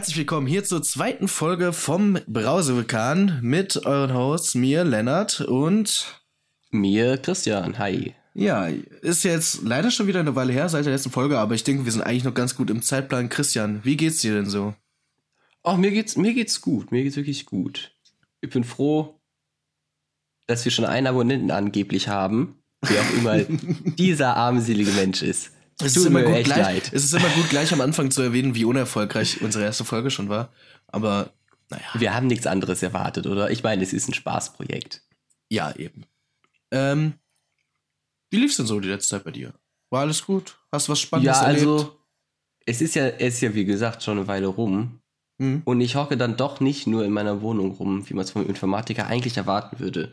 Herzlich willkommen hier zur zweiten Folge vom Brausevulkan mit euren Hosts, mir, Lennart und mir, Christian. Hi. Ja, ist jetzt leider schon wieder eine Weile her seit der letzten Folge, aber ich denke, wir sind eigentlich noch ganz gut im Zeitplan. Christian, wie geht's dir denn so? Ach, mir geht's, mir geht's gut. Mir geht's wirklich gut. Ich bin froh, dass wir schon einen Abonnenten angeblich haben, wer auch immer dieser armselige Mensch ist. Es ist, immer gut, gleich, es ist immer gut, gleich am Anfang zu erwähnen, wie unerfolgreich unsere erste Folge schon war. Aber naja. Wir haben nichts anderes erwartet, oder? Ich meine, es ist ein Spaßprojekt. Ja, eben. Ähm, wie lief's denn so die letzte Zeit bei dir? War alles gut? Hast du was Spannendes ja, erlebt? also, es ist ja, es ist ja wie gesagt schon eine Weile rum. Mhm. Und ich hocke dann doch nicht nur in meiner Wohnung rum, wie man es vom Informatiker eigentlich erwarten würde.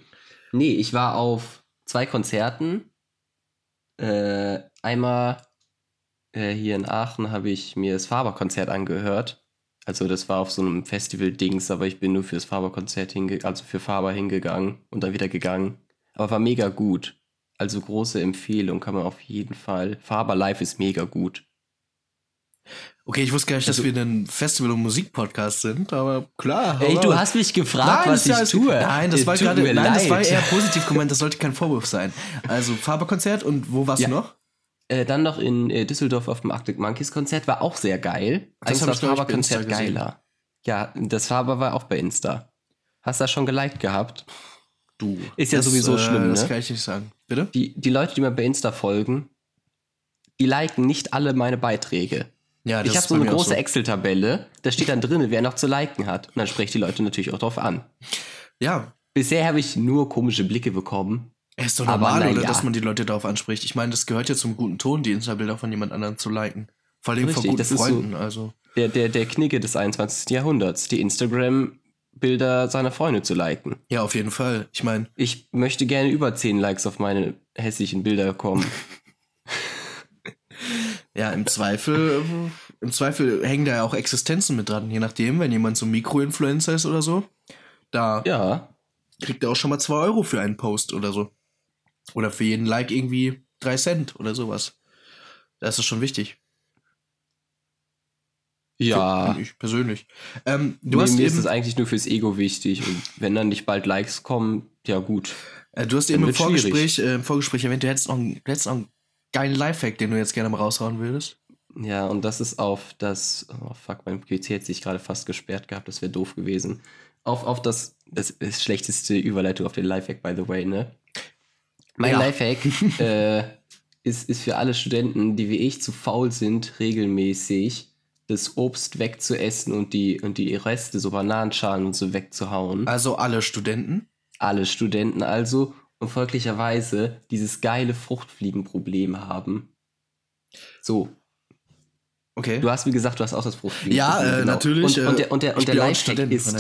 Nee, ich war auf zwei Konzerten. Äh, einmal äh, hier in Aachen habe ich mir das Faber-Konzert angehört. Also das war auf so einem Festival-Dings, aber ich bin nur fürs Faber-Konzert hingegangen, also für Faber hingegangen und dann wieder gegangen. Aber war mega gut. Also große Empfehlung kann man auf jeden Fall. Faber Live ist mega gut. Okay, ich wusste gar nicht, dass also, wir ein Festival- und Musikpodcast sind, aber klar. Ey, du hast mich gefragt, nein, was ich ja, tue. Nein, das war gerade, nein, leid. das war eher positiv gemeint, das sollte kein Vorwurf sein. Also Faber-Konzert und wo warst ja. du noch? Äh, dann noch in äh, Düsseldorf auf dem Arctic Monkeys Konzert, war auch sehr geil. Das war das Faber-Konzert geiler. Ja, das Faber war auch bei Insta. Hast du das schon geliked gehabt? Du. Ist ja das, sowieso äh, schlimm, ne? Das kann ich nicht sagen. Bitte? Die, die Leute, die mir bei Insta folgen, die liken nicht alle meine Beiträge. Ja, ich habe so eine große so. Excel-Tabelle, da steht dann drin, wer noch zu liken hat. Und dann spreche ich die Leute natürlich auch drauf an. Ja. Bisher habe ich nur komische Blicke bekommen. Es ist doch normal, oder, ja. dass man die Leute darauf anspricht. Ich meine, das gehört ja zum guten Ton, die Insta-Bilder von jemand anderem zu liken. Vor allem Richtig, von guten Freunden. So also. der, der, der Knigge des 21. Jahrhunderts. Die Instagram-Bilder seiner Freunde zu liken. Ja, auf jeden Fall. Ich meine. Ich möchte gerne über 10 Likes auf meine hässlichen Bilder kommen. Ja, im Zweifel, im Zweifel hängen da ja auch Existenzen mit dran, je nachdem, wenn jemand so Mikroinfluencer ist oder so. Da ja. kriegt er auch schon mal zwei Euro für einen Post oder so. Oder für jeden Like irgendwie drei Cent oder sowas. Das ist schon wichtig. Ja. Für ich persönlich. Ähm, du nee, hast mir eben, ist es eigentlich nur fürs Ego wichtig. Und wenn dann nicht bald Likes kommen, ja gut. Äh, du hast eben im Vorgespräch, äh, im Vorgespräch erwähnt, du hättest noch, du hättest noch einen geilen Lifehack, den du jetzt gerne mal raushauen würdest? Ja, und das ist auf das, oh fuck, mein PC hat sich gerade fast gesperrt gehabt, das wäre doof gewesen. Auf, auf das, das ist schlechteste Überleitung auf den Lifehack, by the way, ne? Mein ja. Lifehack äh, ist, ist für alle Studenten, die wie ich zu faul sind, regelmäßig das Obst wegzuessen und die, und die Reste, so Bananenschalen und so wegzuhauen. Also alle Studenten? Alle Studenten also und folglicherweise dieses geile Fruchtfliegenproblem haben. So. Okay. Du hast, wie gesagt, du hast auch das Fruchtfliegen. Ja, äh, genau. natürlich. Und, und, der, und der, und der Lifehack ist,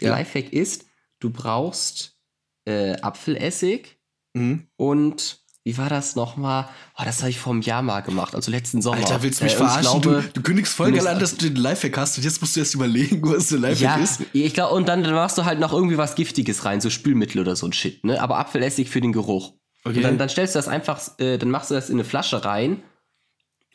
der ja. Lifehack ist, du brauchst äh, Apfelessig mhm. und wie war das nochmal? Oh, das habe ich vor einem Jahr mal gemacht, also letzten Sommer. Alter, willst du mich äh, verarschen? Glaube, du, du kündigst voll geil an, dass du den Lifehack hast und jetzt musst du erst überlegen, was der Lifehack ja, ist. Ich glaube, und dann, dann machst du halt noch irgendwie was Giftiges rein, so Spülmittel oder so ein Shit, ne? Aber Apfelessig für den Geruch. Okay. Und dann, dann stellst du das einfach, äh, dann machst du das in eine Flasche rein.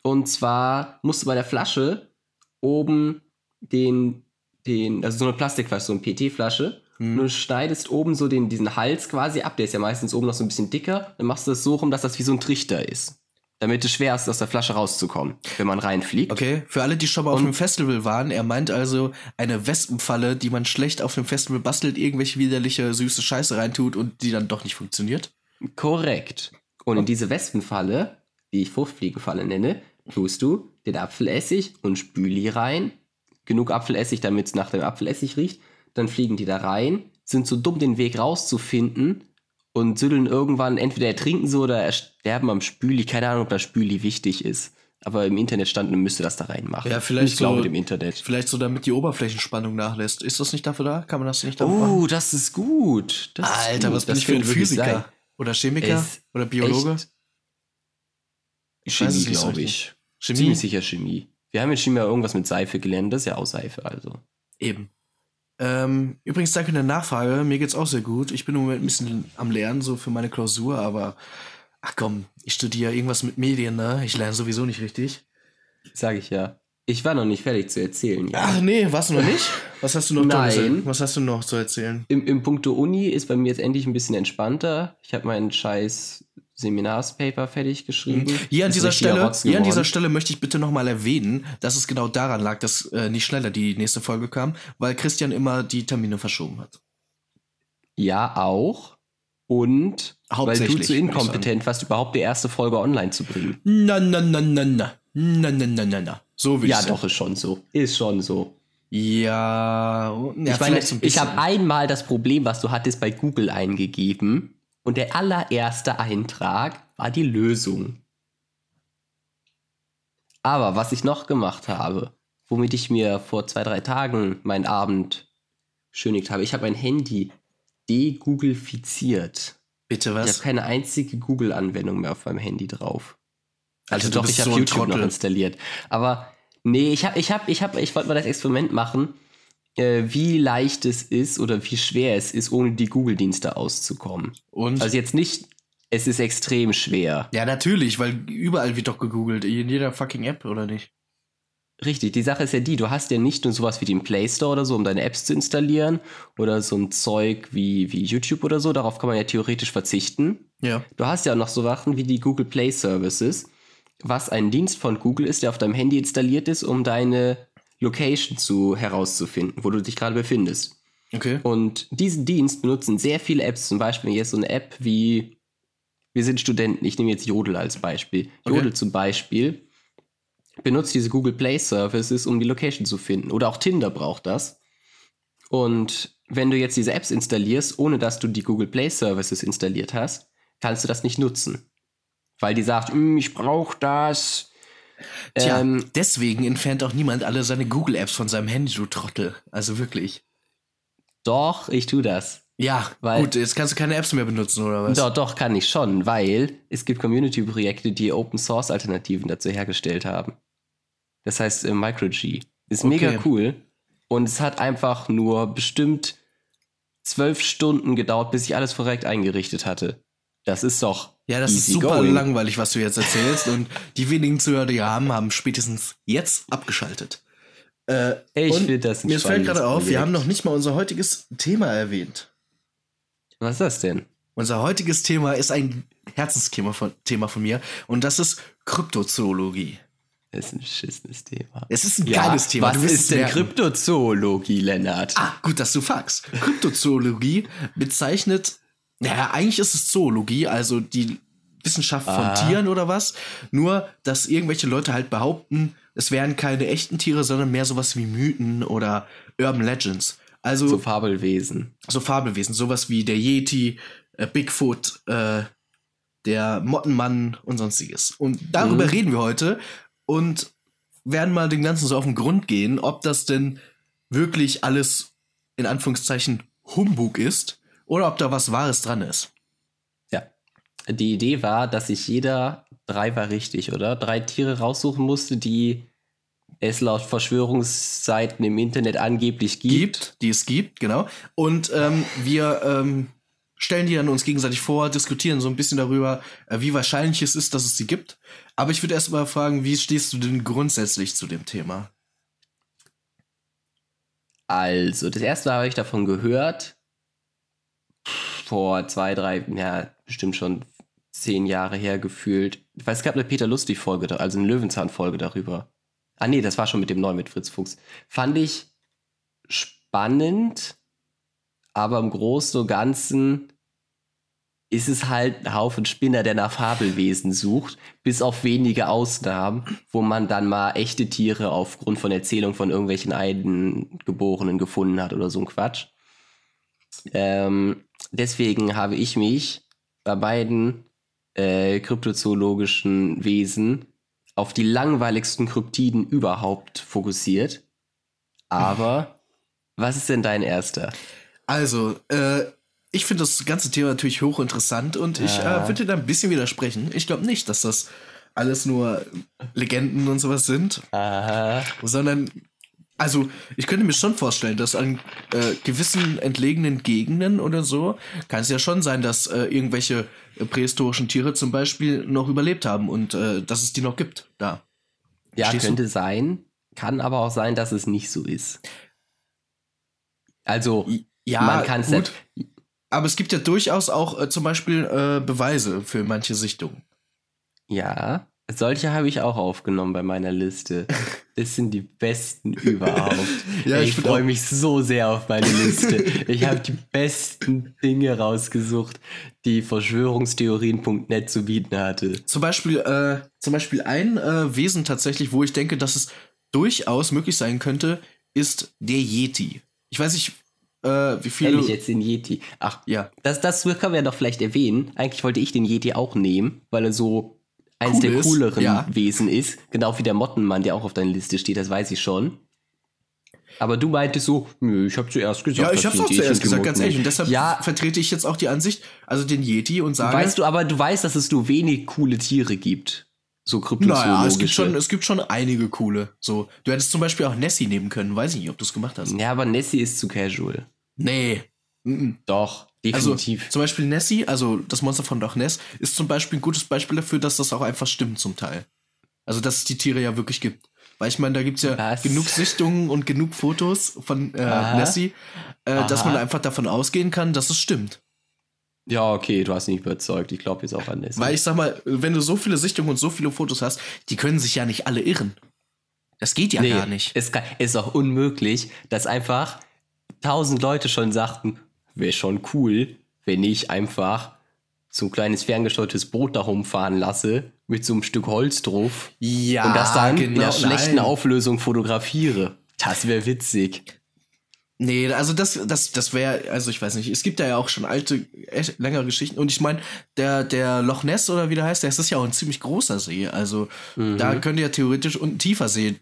Und zwar musst du bei der Flasche oben den, den, also so eine Plastikflasche, so eine PT-Flasche, Mhm. Du schneidest oben so den, diesen Hals quasi ab, der ist ja meistens oben noch so ein bisschen dicker. Dann machst du das so rum, dass das wie so ein Trichter ist. Damit es schwer ist, aus der Flasche rauszukommen, wenn man reinfliegt. Okay, für alle, die schon mal Und auf einem Festival waren, er meint also eine Wespenfalle, die man schlecht auf dem Festival bastelt, irgendwelche widerliche, süße Scheiße reintut und die dann doch nicht funktioniert. Korrekt. Und in diese Wespenfalle, die ich Fruchtfliegenfalle nenne, tust du den Apfelessig und Spüli rein. Genug Apfelessig, damit es nach dem Apfelessig riecht dann fliegen die da rein, sind so dumm, den Weg rauszufinden und süddeln irgendwann, entweder ertrinken sie oder ersterben am Spüli. Keine Ahnung, ob das Spüli wichtig ist. Aber im Internet stand, man müsste das da reinmachen. Ja, vielleicht ich so, glaube, im Internet. Vielleicht so, damit die Oberflächenspannung nachlässt. Ist das nicht dafür da? Kann man das nicht dafür oh, machen? Oh, das ist gut. Das Alter, ist was bin ich für ein Physiker? Oder Chemiker? Es oder Biologe? Ich Chemie, glaube ich. Chemie? Ziemlich sicher Chemie. Wir haben in Chemie irgendwas mit Seife gelernt. Das ist ja auch Seife, also. Eben. Ähm, übrigens, danke der Nachfrage. Mir geht's auch sehr gut. Ich bin im Moment ein bisschen am Lernen, so für meine Klausur, aber ach komm, ich studiere irgendwas mit Medien, ne? Ich lerne sowieso nicht richtig. Sag ich ja. Ich war noch nicht fertig zu erzählen. Ja. Ach nee, warst du noch nicht? Was hast du noch Nein. Was hast du noch zu erzählen? Im, Im Punkto Uni ist bei mir jetzt endlich ein bisschen entspannter. Ich habe meinen scheiß Seminarspaper fertig geschrieben. Mhm. Hier an, dieser Stelle, hier an dieser Stelle möchte ich bitte nochmal erwähnen, dass es genau daran lag, dass äh, nicht schneller die nächste Folge kam, weil Christian immer die Termine verschoben hat. Ja, auch. Und weil du zu inkompetent warst, überhaupt die erste Folge online zu bringen. Na, na, na, na, na. Na, na, na, na, na. So wie Ja, doch, ist schon so. Ist schon so. Ja, ja ich meine, ich habe einmal das Problem, was du hattest, bei Google eingegeben und der allererste Eintrag war die Lösung. Aber was ich noch gemacht habe, womit ich mir vor zwei, drei Tagen meinen Abend schönigt habe, ich habe mein Handy degooglifiziert. Bitte was? Ich habe keine einzige Google-Anwendung mehr auf meinem Handy drauf. Also, also doch, ich habe so YouTube noch installiert. Aber nee, ich habe, ich habe, ich habe, ich wollte mal das Experiment machen, wie leicht es ist oder wie schwer es ist, ohne die Google-Dienste auszukommen. Und? Also jetzt nicht, es ist extrem schwer. Ja, natürlich, weil überall wird doch gegoogelt, in jeder fucking App, oder nicht? Richtig, die Sache ist ja die, du hast ja nicht nur sowas wie den Play Store oder so, um deine Apps zu installieren oder so ein Zeug wie, wie YouTube oder so, darauf kann man ja theoretisch verzichten. Ja. Du hast ja auch noch so Sachen wie die Google Play Services was ein Dienst von Google ist, der auf deinem Handy installiert ist, um deine Location zu herauszufinden, wo du dich gerade befindest. Okay. Und diesen Dienst benutzen sehr viele Apps, zum Beispiel jetzt so eine App wie Wir sind Studenten, ich nehme jetzt Jodel als Beispiel. Okay. Jodel zum Beispiel benutzt diese Google Play Services, um die Location zu finden. Oder auch Tinder braucht das. Und wenn du jetzt diese Apps installierst, ohne dass du die Google Play Services installiert hast, kannst du das nicht nutzen weil die sagt, hm, ich brauche das. Tja, ähm, deswegen entfernt auch niemand alle seine Google-Apps von seinem Handy, du Trottel. Also wirklich. Doch, ich tu das. Ja, weil, gut, jetzt kannst du keine Apps mehr benutzen, oder was? Doch, doch, kann ich schon, weil es gibt Community-Projekte, die Open-Source-Alternativen dazu hergestellt haben. Das heißt äh, MicroG. Ist okay. mega cool. Und es hat einfach nur bestimmt zwölf Stunden gedauert, bis ich alles korrekt eingerichtet hatte. Das ist doch ja, das ist super going. langweilig, was du jetzt erzählst. und die wenigen Zuhörer, die wir haben, haben spätestens jetzt abgeschaltet. Äh, ich finde das Mir fällt gerade auf, wir haben noch nicht mal unser heutiges Thema erwähnt. Was ist das denn? Unser heutiges Thema ist ein Herzensthema von, Thema von mir und das ist Kryptozoologie. Das ist ein beschissenes Thema. Es ist ein ja, geiles Thema. Was ist denn Kryptozoologie, Lennart? Ah, gut, dass du fragst. Kryptozoologie bezeichnet naja, eigentlich ist es Zoologie, also die Wissenschaft von ah. Tieren oder was. Nur, dass irgendwelche Leute halt behaupten, es wären keine echten Tiere, sondern mehr sowas wie Mythen oder Urban Legends. Also so Fabelwesen. So Fabelwesen, sowas wie der Yeti, äh, Bigfoot, äh, der Mottenmann und sonstiges. Und darüber mhm. reden wir heute und werden mal dem Ganzen so auf den Grund gehen, ob das denn wirklich alles in Anführungszeichen Humbug ist oder ob da was Wahres dran ist. Ja. Die Idee war, dass sich jeder, drei war richtig, oder? Drei Tiere raussuchen musste, die es laut Verschwörungsseiten im Internet angeblich gibt. gibt die es gibt, genau. Und ähm, wir ähm, stellen die dann uns gegenseitig vor, diskutieren so ein bisschen darüber, äh, wie wahrscheinlich es ist, dass es sie gibt. Aber ich würde erst mal fragen, wie stehst du denn grundsätzlich zu dem Thema? Also, das erste Mal habe ich davon gehört, vor zwei, drei, ja, bestimmt schon zehn Jahre her gefühlt. Ich weiß, es gab eine Peter Lustig-Folge, also eine Löwenzahn-Folge darüber. Ah, nee, das war schon mit dem neuen mit Fritz Fuchs. Fand ich spannend, aber im Großen und Ganzen ist es halt ein Haufen Spinner, der nach Fabelwesen sucht, bis auf wenige Ausnahmen, wo man dann mal echte Tiere aufgrund von Erzählung von irgendwelchen Eingeborenen gefunden hat oder so ein Quatsch. Ähm, deswegen habe ich mich bei beiden äh, kryptozoologischen Wesen auf die langweiligsten Kryptiden überhaupt fokussiert. Aber was ist denn dein erster? Also, äh, ich finde das ganze Thema natürlich hochinteressant und ich äh, würde da ein bisschen widersprechen. Ich glaube nicht, dass das alles nur Legenden und sowas sind, Aha. sondern also, ich könnte mir schon vorstellen, dass an äh, gewissen entlegenen Gegenden oder so kann es ja schon sein, dass äh, irgendwelche äh, prähistorischen Tiere zum Beispiel noch überlebt haben und äh, dass es die noch gibt da. Ja, Stehst könnte du? sein. Kann aber auch sein, dass es nicht so ist. Also, ja, man kann es gut. Aber es gibt ja durchaus auch äh, zum Beispiel äh, Beweise für manche Sichtungen. Ja, solche habe ich auch aufgenommen bei meiner Liste. Das sind die besten überhaupt. ja, ich, ich freue mich so sehr auf meine Liste. Ich habe die besten Dinge rausgesucht, die Verschwörungstheorien.net zu bieten hatte. Zum Beispiel, äh, zum Beispiel ein äh, Wesen tatsächlich, wo ich denke, dass es durchaus möglich sein könnte, ist der Yeti. Ich weiß nicht, äh, wie viel. Ehrlich jetzt den Yeti. Ach, ja. Das, das können wir ja doch vielleicht erwähnen. Eigentlich wollte ich den Yeti auch nehmen, weil er so eins cool der cooleren ja. Wesen ist. Genau wie der Mottenmann, der auch auf deiner Liste steht, das weiß ich schon. Aber du meintest so, nö, ich habe zuerst gesagt. Ja, ich habe auch zuerst gesagt, ganz ehrlich. Und deshalb ja, vertrete ich jetzt auch die Ansicht, also den Yeti und sage. Weißt du, aber du weißt, dass es nur wenig coole Tiere gibt. So kryptozoologische. Naja, es gibt schon, es gibt schon einige coole. So, du hättest zum Beispiel auch Nessie nehmen können. Weiß ich nicht, ob du es gemacht hast. Ja, aber Nessie ist zu casual. Nee. Mhm. Doch, definitiv. Also, zum Beispiel Nessie, also das Monster von Loch Ness, ist zum Beispiel ein gutes Beispiel dafür, dass das auch einfach stimmt zum Teil. Also, dass es die Tiere ja wirklich gibt. Weil ich meine, da gibt es ja Was? genug Sichtungen und genug Fotos von äh, Nessie, äh, dass man einfach davon ausgehen kann, dass es stimmt. Ja, okay, du hast mich überzeugt. Ich glaube jetzt auch an Nessie. Weil ich sag mal, wenn du so viele Sichtungen und so viele Fotos hast, die können sich ja nicht alle irren. Das geht ja nee, gar nicht. Es ist auch unmöglich, dass einfach tausend Leute schon sagten, wäre schon cool, wenn ich einfach so ein kleines ferngesteuertes Boot da rumfahren lasse mit so einem Stück Holz drauf ja, und das dann genau, in der schlechten nein. Auflösung fotografiere. Das wäre witzig. Nee, also das, das, das wäre, also ich weiß nicht, es gibt da ja auch schon alte, echt längere Geschichten. Und ich meine, der, der Loch Ness oder wie der heißt, der ist ja auch ein ziemlich großer See. Also mhm. da könnte ja theoretisch und ein tiefer See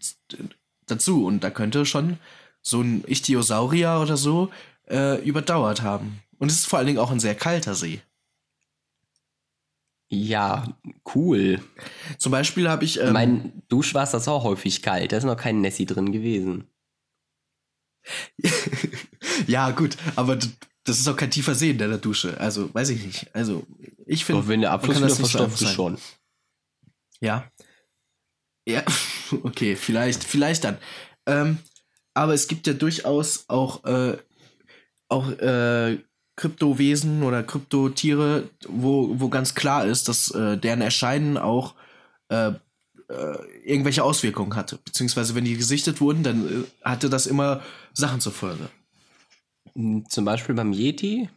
dazu. Und da könnte schon so ein Ichthyosaurier oder so äh, überdauert haben. Und es ist vor allen Dingen auch ein sehr kalter See. Ja, cool. Zum Beispiel habe ich. Ähm, mein Duschwasser ist auch häufig kalt. Da ist noch kein Nessie drin gewesen. ja, gut, aber das ist auch kein tiefer See in der Dusche. Also, weiß ich nicht. Also, ich finde. wenn der Abfluss wieder verstopft ist, schon. Ja. Ja, okay, vielleicht, vielleicht dann. Ähm, aber es gibt ja durchaus auch, äh, auch äh, Kryptowesen oder Kryptotiere, wo, wo ganz klar ist, dass äh, deren Erscheinen auch äh, äh, irgendwelche Auswirkungen hatte. Beziehungsweise wenn die gesichtet wurden, dann äh, hatte das immer Sachen zur Folge. Hm, zum Beispiel beim Yeti?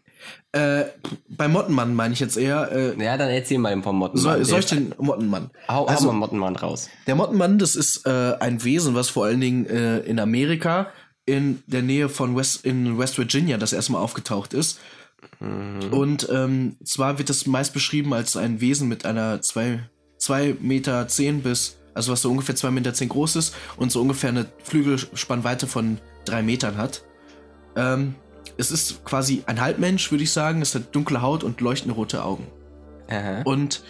Äh, beim Mottenmann meine ich jetzt eher. Äh, ja, dann erzähl mal vom Mottenmann. Soll, soll ich den Mottenmann? Hau, also, hau mal Mottenmann raus. Der Mottenmann, das ist äh, ein Wesen, was vor allen Dingen äh, in Amerika in der Nähe von West, in West Virginia das erstmal aufgetaucht ist. Mhm. Und ähm, zwar wird das meist beschrieben als ein Wesen mit einer 2 Meter zehn bis, also was so ungefähr 2 Meter zehn groß ist und so ungefähr eine Flügelspannweite von 3 Metern hat. Ähm, es ist quasi ein Halbmensch, würde ich sagen. Es hat dunkle Haut und leuchtende rote Augen. Aha. Und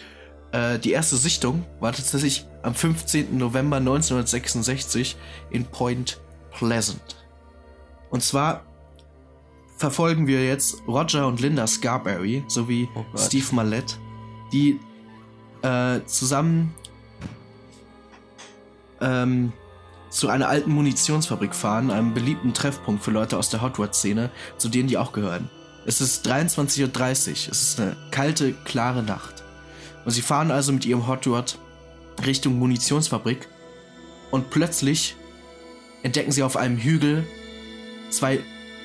äh, die erste Sichtung war tatsächlich am 15. November 1966 in Point Pleasant. Und zwar verfolgen wir jetzt Roger und Linda Scarberry sowie oh Steve Mallette, die äh, zusammen ähm, zu einer alten Munitionsfabrik fahren, einem beliebten Treffpunkt für Leute aus der Hot Rod-Szene, zu denen die auch gehören. Es ist 23.30 Uhr, es ist eine kalte, klare Nacht. Und sie fahren also mit ihrem Hot Rod Richtung Munitionsfabrik und plötzlich entdecken sie auf einem Hügel zwei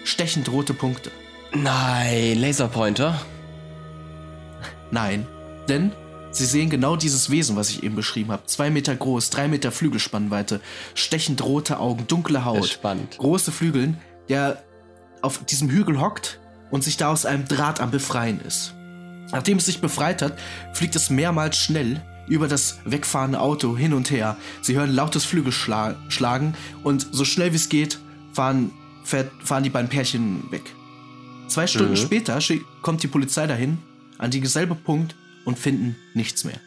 stechend rote Punkte. Nein, Laserpointer? Nein, denn Sie sehen genau dieses Wesen, was ich eben beschrieben habe. Zwei Meter groß, drei Meter Flügelspannweite, stechend rote Augen, dunkle Haut, spannend. große Flügeln, der auf diesem Hügel hockt und sich da aus einem Draht am Befreien ist. Nachdem es sich befreit hat, fliegt es mehrmals schnell über das wegfahrende Auto hin und her. Sie hören lautes Flügelschlagen und so schnell wie es geht fahren, fahren die beiden Pärchen weg. Zwei Stunden mhm. später kommt die Polizei dahin, an dieselbe Punkt und finden nichts mehr.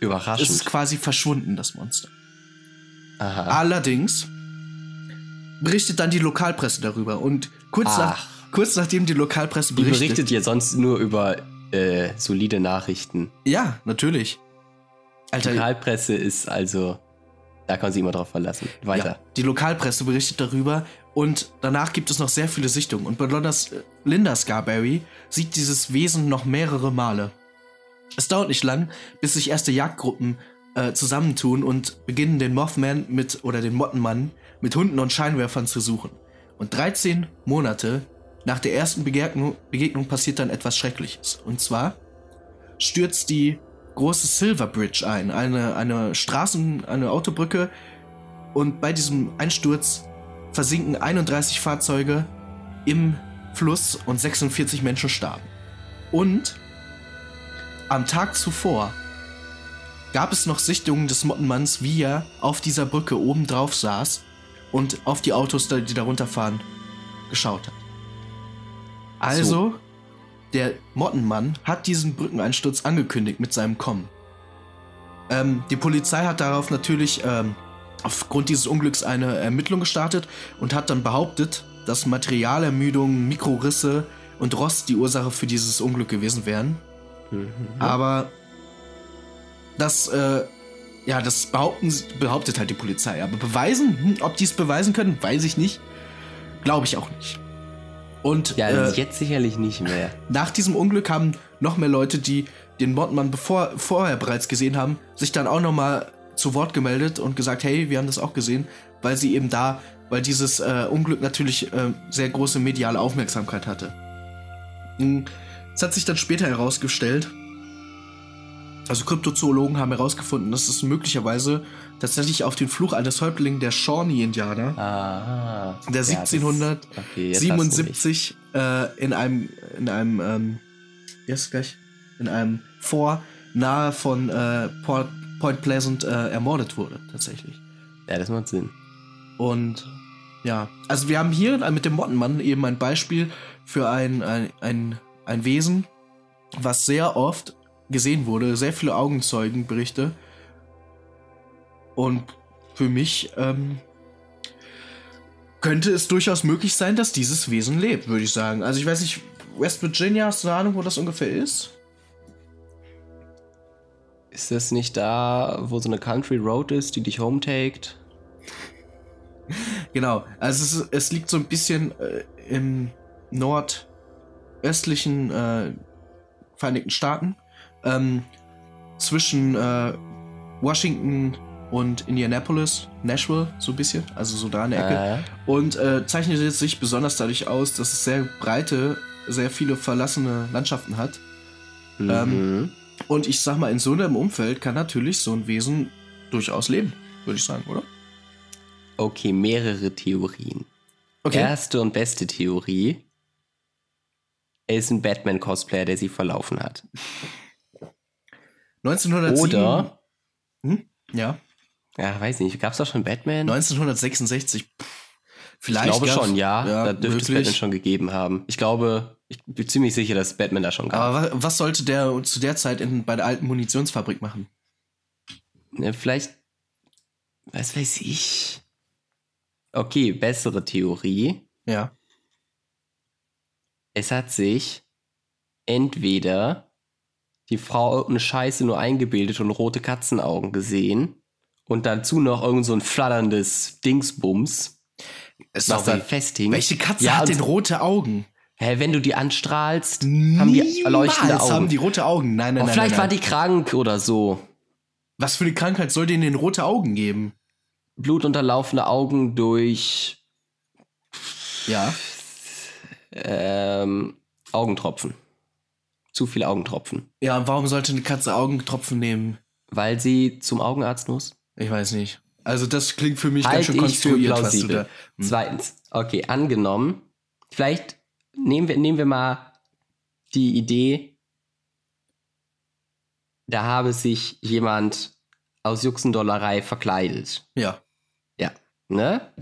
Überraschend. Es ist quasi verschwunden, das Monster. Aha. Allerdings berichtet dann die Lokalpresse darüber und kurz, nach, kurz nachdem die Lokalpresse berichtet. Die berichtet ja sonst nur über äh, solide Nachrichten. Ja, natürlich. Alter, Lokalpresse ist also Da kann sich immer drauf verlassen. Weiter. Ja, die Lokalpresse berichtet darüber und danach gibt es noch sehr viele Sichtungen. Und besonders äh, Linda Scarberry sieht dieses Wesen noch mehrere Male. Es dauert nicht lang, bis sich erste Jagdgruppen äh, zusammentun und beginnen den Mothman mit oder den Mottenmann mit Hunden und Scheinwerfern zu suchen. Und 13 Monate nach der ersten Begegnung, Begegnung passiert dann etwas Schreckliches. Und zwar stürzt die große Silver Bridge ein, eine, eine Straßen, eine Autobrücke. Und bei diesem Einsturz versinken 31 Fahrzeuge im Fluss und 46 Menschen starben. Und am Tag zuvor gab es noch Sichtungen des Mottenmanns, wie er auf dieser Brücke oben drauf saß und auf die Autos, die darunter fahren, geschaut hat. Also, so. der Mottenmann hat diesen Brückeneinsturz angekündigt mit seinem Kommen. Ähm, die Polizei hat darauf natürlich ähm, aufgrund dieses Unglücks eine Ermittlung gestartet und hat dann behauptet, dass Materialermüdung, Mikrorisse und Rost die Ursache für dieses Unglück gewesen wären. Mhm. Aber das, äh, ja, das behaupten, behauptet halt die Polizei. Aber beweisen, hm, ob die es beweisen können, weiß ich nicht. Glaube ich auch nicht. Und ja, äh, jetzt sicherlich nicht mehr. Nach diesem Unglück haben noch mehr Leute, die den Mordmann bevor, vorher bereits gesehen haben, sich dann auch nochmal zu Wort gemeldet und gesagt, hey, wir haben das auch gesehen, weil sie eben da, weil dieses äh, Unglück natürlich äh, sehr große mediale Aufmerksamkeit hatte. Hm, es hat sich dann später herausgestellt, also Kryptozoologen haben herausgefunden, dass es möglicherweise tatsächlich auf den Fluch eines Häuptlings der Shawnee-Indianer, der ja, 1777 okay, äh, in einem, in einem, ähm, yes, gleich, in einem Fort nahe von äh, Port, Point Pleasant äh, ermordet wurde, tatsächlich. Ja, das macht Sinn. Und ja, also wir haben hier mit dem Mottenmann eben ein Beispiel für ein, ein, ein, ein Wesen, was sehr oft gesehen wurde, sehr viele Augenzeugenberichte. Und für mich ähm, könnte es durchaus möglich sein, dass dieses Wesen lebt, würde ich sagen. Also ich weiß nicht, West Virginia, hast du eine Ahnung, wo das ungefähr ist? Ist das nicht da, wo so eine Country Road ist, die dich hometaked? genau, also es, es, liegt so ein bisschen äh, im nordöstlichen äh, Vereinigten Staaten ähm, zwischen äh, Washington und Indianapolis, Nashville, so ein bisschen, also so da in der Ecke. Äh. Und äh, zeichnet sich besonders dadurch aus, dass es sehr breite, sehr viele verlassene Landschaften hat. Mhm. Ähm, und ich sag mal, in so einem Umfeld kann natürlich so ein Wesen durchaus leben, würde ich sagen, oder? Okay, mehrere Theorien. Okay. Erste und beste Theorie. Er ist ein Batman-Cosplayer, der sie verlaufen hat. 1907. Oder. Hm? Ja. Ja, weiß nicht. Gab es da schon Batman? 1966. Vielleicht. Ich glaube schon, ja. ja da dürfte es Batman schon gegeben haben. Ich glaube, ich bin ziemlich sicher, dass Batman da schon gab. Aber was sollte der zu der Zeit in, bei der alten Munitionsfabrik machen? Ja, vielleicht. Was weiß ich. Okay, bessere Theorie. Ja. Es hat sich entweder die Frau irgendeine Scheiße nur eingebildet und rote Katzenaugen gesehen. Und dazu noch irgend so ein flatterndes Dingsbums, Sorry. festhing. Welche Katze ja, hat denn rote Augen? Hä, wenn du die anstrahlst, Niemals haben die leuchtende Augen. haben die rote Augen. Nein, nein, oh, nein. Vielleicht nein, war die krank oder so. Was für eine Krankheit soll denen denn rote Augen geben? Blutunterlaufende Augen durch. Ja. Ähm, Augentropfen zu viel Augentropfen. Ja, und warum sollte eine Katze Augentropfen nehmen? Weil sie zum Augenarzt muss? Ich weiß nicht. Also das klingt für mich halt ganz schön konstruiert, was du da. Hm. Zweitens, okay, angenommen, vielleicht nehmen wir, nehmen wir mal die Idee, da habe sich jemand aus Juxendollerei verkleidet. Ja. Ja, ne?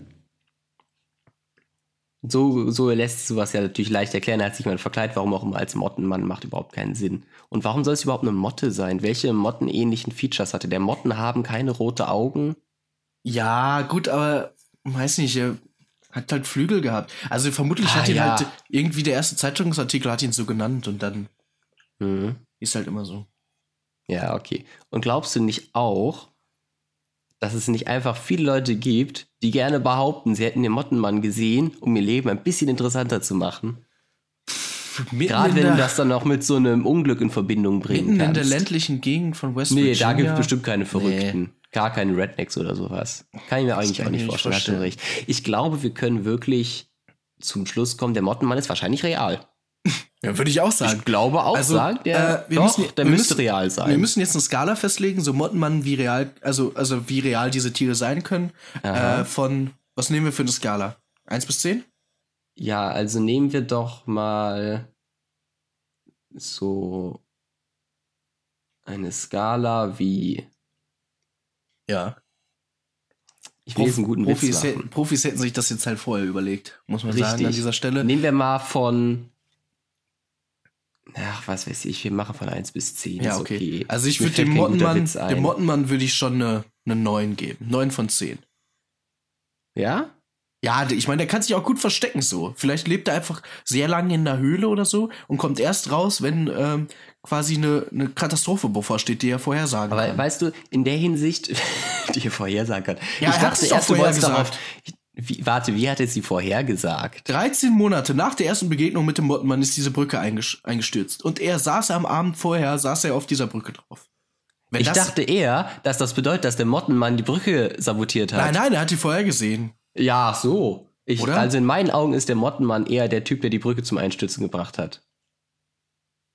So, so lässt sowas ja natürlich leicht erklären. Er hat sich mal verkleidet, warum auch immer als Mottenmann, macht überhaupt keinen Sinn. Und warum soll es überhaupt eine Motte sein? Welche mottenähnlichen Features hatte der? Motten haben keine rote Augen. Ja, gut, aber weiß nicht, er hat halt Flügel gehabt. Also vermutlich ah, hat ihn ja. halt irgendwie der erste Zeitungsartikel hat ihn so genannt und dann mhm. ist halt immer so. Ja, okay. Und glaubst du nicht auch, dass es nicht einfach viele Leute gibt, die gerne behaupten, sie hätten den Mottenmann gesehen, um ihr Leben ein bisschen interessanter zu machen. Gerade wenn du das dann auch mit so einem Unglück in Verbindung bringen mitten kannst. in der ländlichen Gegend von West nee, Virginia. da gibt es bestimmt keine Verrückten. Gar keine Rednecks oder sowas. Kann ich mir eigentlich kann auch ich nicht nicht vorstellen. Du recht. Ich glaube, wir können wirklich zum Schluss kommen, der Mottenmann ist wahrscheinlich real. Ja, würde ich auch sagen. Ich glaube auch Also, sagen, der, äh, wir doch, müssen- der wir müsste müssen- real sein. Wir müssen jetzt eine Skala festlegen, so Mottenmann, wie real, also, also wie real diese Tiere sein können. Äh, von, was nehmen wir für eine Skala? 1 bis 10? Ja, also nehmen wir doch mal so eine Skala wie. Ja. Ich will jetzt einen guten Profis, Witz machen. Profis hätten sich das jetzt halt vorher überlegt, muss man sagen Richtig. an dieser Stelle. Nehmen wir mal von. Ach, was weiß ich, wir machen von 1 bis 10. ja, ist okay. Also ich würde dem Mottenmann, dem Mottenmann würde ich schon eine, eine 9 geben. 9 von 10. Ja? Ja, ich meine, der kann sich auch gut verstecken so. Vielleicht lebt er einfach sehr lange in der Höhle oder so und kommt erst raus, wenn ähm, quasi eine, eine Katastrophe bevorsteht, die er vorhersagen Aber kann. weißt du, in der Hinsicht, die er vorhersagen kann. Ja, ich er dachte erst, du wolltest darauf. Wie, warte, wie hat er sie vorhergesagt? 13 Monate nach der ersten Begegnung mit dem Mottenmann ist diese Brücke einges- eingestürzt. Und er saß am Abend vorher, saß er auf dieser Brücke drauf. Wenn Ich dachte eher, dass das bedeutet, dass der Mottenmann die Brücke sabotiert hat. Nein, nein, er hat die vorher gesehen. Ja, so. Ich, Oder? Also in meinen Augen ist der Mottenmann eher der Typ, der die Brücke zum Einstürzen gebracht hat.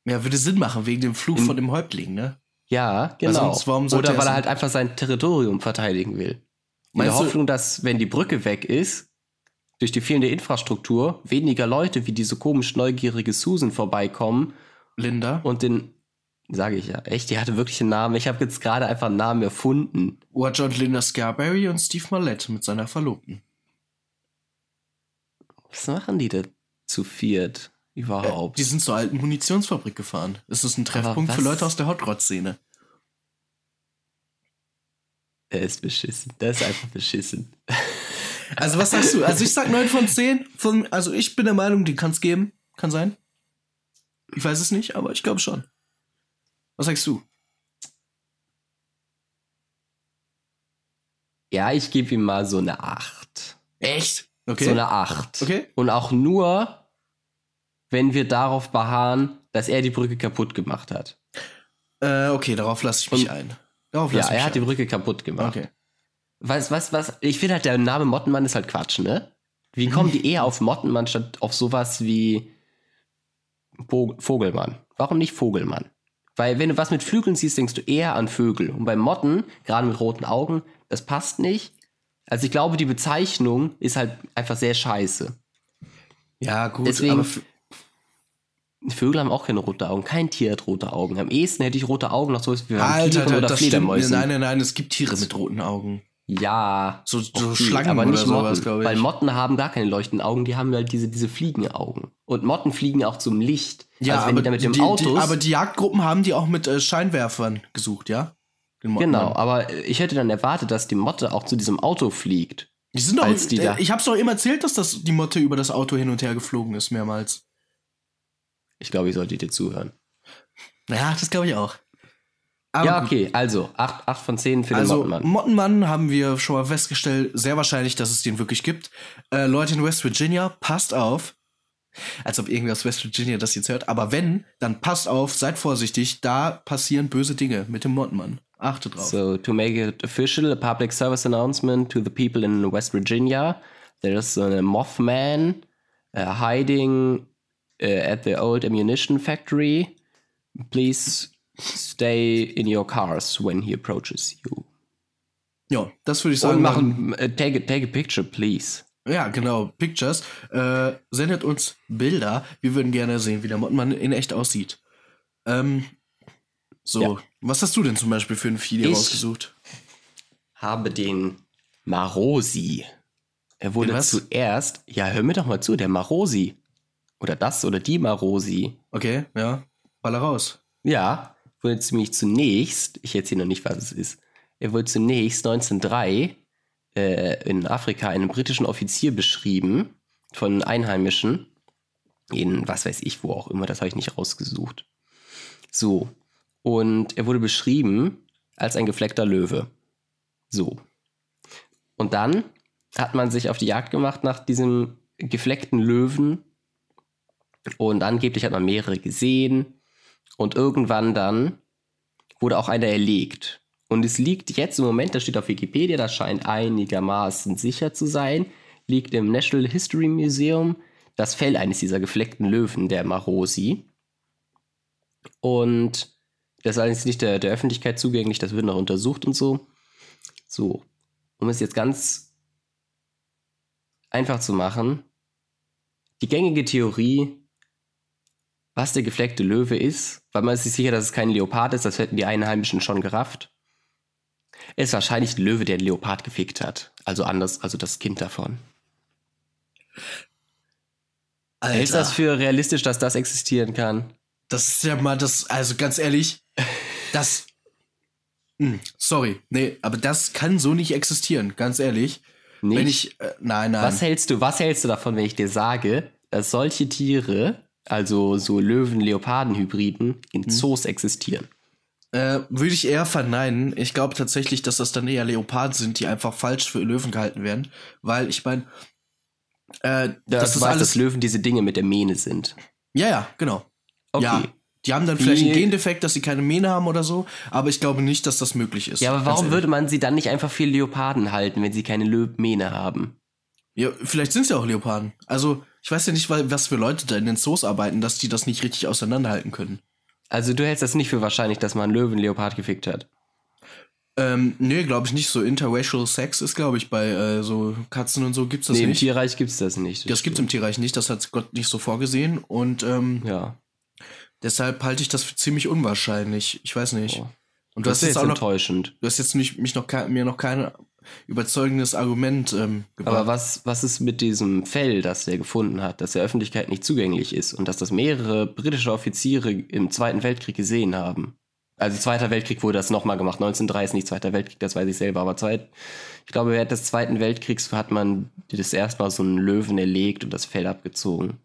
Ja, würde Sinn machen, wegen dem Fluch In- von dem Häuptling, ne? Ja, genau. sonst, warum sollte Oder er weil er halt einfach sein Territorium verteidigen will. In der Meinst du- Hoffnung, dass, wenn die Brücke weg ist, durch die fehlende Infrastruktur weniger Leute wie diese komisch neugierige Susan vorbeikommen Linda. und den, sage ich ja, echt, die hatte wirklich einen Namen. Ich habe jetzt gerade einfach einen Namen erfunden. Oder John Linda Scarberry und Steve Marlett mit seiner Verlobten. Was machen die da zu viert überhaupt? Die sind zur alten Munitionsfabrik gefahren. Es ist ein Treffpunkt für Leute aus der Hot Rod-Szene. Er ist beschissen. Das ist einfach beschissen. Also, was sagst du? Also, ich sag 9 von 10. Von, also, ich bin der Meinung, die kann es geben. Kann sein. Ich weiß es nicht, aber ich glaube schon. Was sagst du? Ja, ich gebe ihm mal so eine 8. Echt? Okay. So eine 8. Okay. Und auch nur, wenn wir darauf beharren, dass er die Brücke kaputt gemacht hat. Äh, okay, darauf lasse ich mich Und- ein. Darauf Ja, er hat die ein. Brücke kaputt gemacht. Okay. Was, was, was? Ich finde halt, der Name Mottenmann ist halt Quatsch, ne? Wie kommen die eher auf Mottenmann statt auf sowas wie Vogelmann? Warum nicht Vogelmann? Weil wenn du was mit Flügeln siehst, denkst du eher an Vögel. Und bei Motten, gerade mit roten Augen, das passt nicht. Also ich glaube, die Bezeichnung ist halt einfach sehr scheiße. Ja, gut. Deswegen- Vögel haben auch keine roten Augen. Kein Tier hat rote Augen. Am ehesten hätte ich rote Augen noch sowas wie Alter, Alter, oder. Fledermäuse. Nein, nein, nein, es gibt Tiere mit roten Augen. Ja. So, so Okay, Schlangen aber oder nicht sowas, Motten, glaube ich. weil Motten haben gar keine leuchtenden Augen, die haben halt diese, diese Fliegenaugen. Und Motten fliegen auch zum Licht. ja, also wenn aber, die mit dem die, Autos, die, aber die Jagdgruppen haben die auch mit äh, Scheinwerfern gesucht, ja? Genau, aber ich hätte dann erwartet, dass die Motte auch zu diesem Auto fliegt. Die sind doch, als die da- äh, ich hab's doch eben erzählt, dass das, die Motte über das Auto hin und her geflogen ist, mehrmals. Ich glaube, ich sollte dir zuhören. Ja, das glaube ich auch. Aber ja, okay, also 8, acht von 10 für Also, den Mottenmann. Mottenmann haben wir schon mal festgestellt, sehr wahrscheinlich, dass es den wirklich gibt. Äh, Leute in West Virginia, passt auf. Als ob irgendwer aus West Virginia das jetzt hört. Aber wenn, dann passt auf, seid vorsichtig. Da passieren böse Dinge mit dem Mottenmann. Achte drauf. So, to make it official, a public service announcement to the people in West Virginia. There's a Mothman uh, hiding uh, at the old ammunition factory. Please stay in your cars when he approaches you. Ja, das würde ich sagen. Und machen, äh, take, a, take a picture, please. Ja, genau. Pictures. Äh, sendet uns Bilder. Wir würden gerne sehen, wie der Mottenmann in echt aussieht. Ähm, so, Ja. Was hast du denn zum Beispiel für ein Vieh Ich- rausgesucht? Habe den Marosi. Er wurde Den was? zuerst, ja, hör mir doch mal zu, der Marosi. Oder das oder die Marosi. Okay, ja. Baller raus. Ja, wurde ziemlich zunächst, ich erzähle noch nicht, was es ist, er wurde zunächst 1903 äh, in Afrika einem britischen Offizier beschrieben von Einheimischen, in was weiß ich, wo auch immer, das habe ich nicht rausgesucht. So, und er wurde beschrieben als ein gefleckter Löwe. So, Und dann hat man sich auf die Jagd gemacht nach diesem gefleckten Löwen. Und angeblich hat man mehrere gesehen. Und irgendwann dann wurde auch einer erlegt. Und es liegt jetzt im Moment, das steht auf Wikipedia, das scheint einigermaßen sicher zu sein, liegt im National History Museum das Fell eines dieser gefleckten Löwen, der Marosi. Und das ist allerdings nicht der, der Öffentlichkeit zugänglich, das wird noch untersucht und so. So, um es jetzt ganz einfach zu machen, die gängige Theorie, was der gefleckte Löwe ist, weil man ist sich sicher, dass es kein Leopard ist, das hätten die Einheimischen schon gerafft, ist wahrscheinlich ein Löwe, der einen Leopard gefickt hat. Also anders, also das Kind davon. Alter. Hältst du das für realistisch, dass das existieren kann? Das ist ja mal das, also ganz ehrlich, das. Mh, hm, sorry, nee, aber das kann so nicht existieren, ganz ehrlich. Nicht? Wenn ich, äh, nein, nein. Was hältst du, was hältst du davon, wenn ich dir sage, dass solche Tiere, also so Löwen-Leoparden-Hybriden, in hm. Zoos existieren? Äh, würde ich eher verneinen. Ich glaube tatsächlich, dass das dann eher Leoparden sind, die einfach falsch für Löwen gehalten werden. Weil ich meine, äh, ja, das ist alles, dass Löwen diese Dinge mit der Mähne sind. Ja, ja, genau. Okay. Ja, die haben dann vielleicht einen Gendefekt, dass sie keine Mähne haben oder so, aber ich glaube nicht, dass das möglich ist. Ja, aber warum würde man sie dann nicht einfach für Leoparden halten, wenn sie keine Mähne haben? Ja, vielleicht sind sie auch Leoparden. Also, ich weiß ja nicht, was für Leute da in den Zoos arbeiten, dass die das nicht richtig auseinanderhalten können. Also, du hältst das nicht für wahrscheinlich, dass man einen Löwen Leopard gefickt hat? Ähm, nee, glaube ich nicht. So interracial Sex ist, glaube ich, bei äh, so Katzen und so gibt's das nee, nicht. im Tierreich gibt's das nicht. Das, das gibt's im Tierreich nicht. Das hat Gott nicht so vorgesehen. Und ähm, ja. Deshalb halte ich das für ziemlich unwahrscheinlich. Ich weiß nicht. Oh. Und du das hast jetzt auch noch, enttäuschend. Du hast jetzt nicht, mich noch mir noch kein überzeugendes Argument ähm, gebracht. Aber was, was ist mit diesem Fell, das er gefunden hat, das der Öffentlichkeit nicht zugänglich ist und dass das mehrere britische Offiziere im Zweiten Weltkrieg gesehen haben? Also Zweiter Weltkrieg wurde das nochmal gemacht. 1930 nicht Zweiter Weltkrieg, das weiß ich selber. Aber zweit, ich glaube, während des Zweiten Weltkriegs hat man das erste Mal so einen Löwen erlegt und das Fell abgezogen.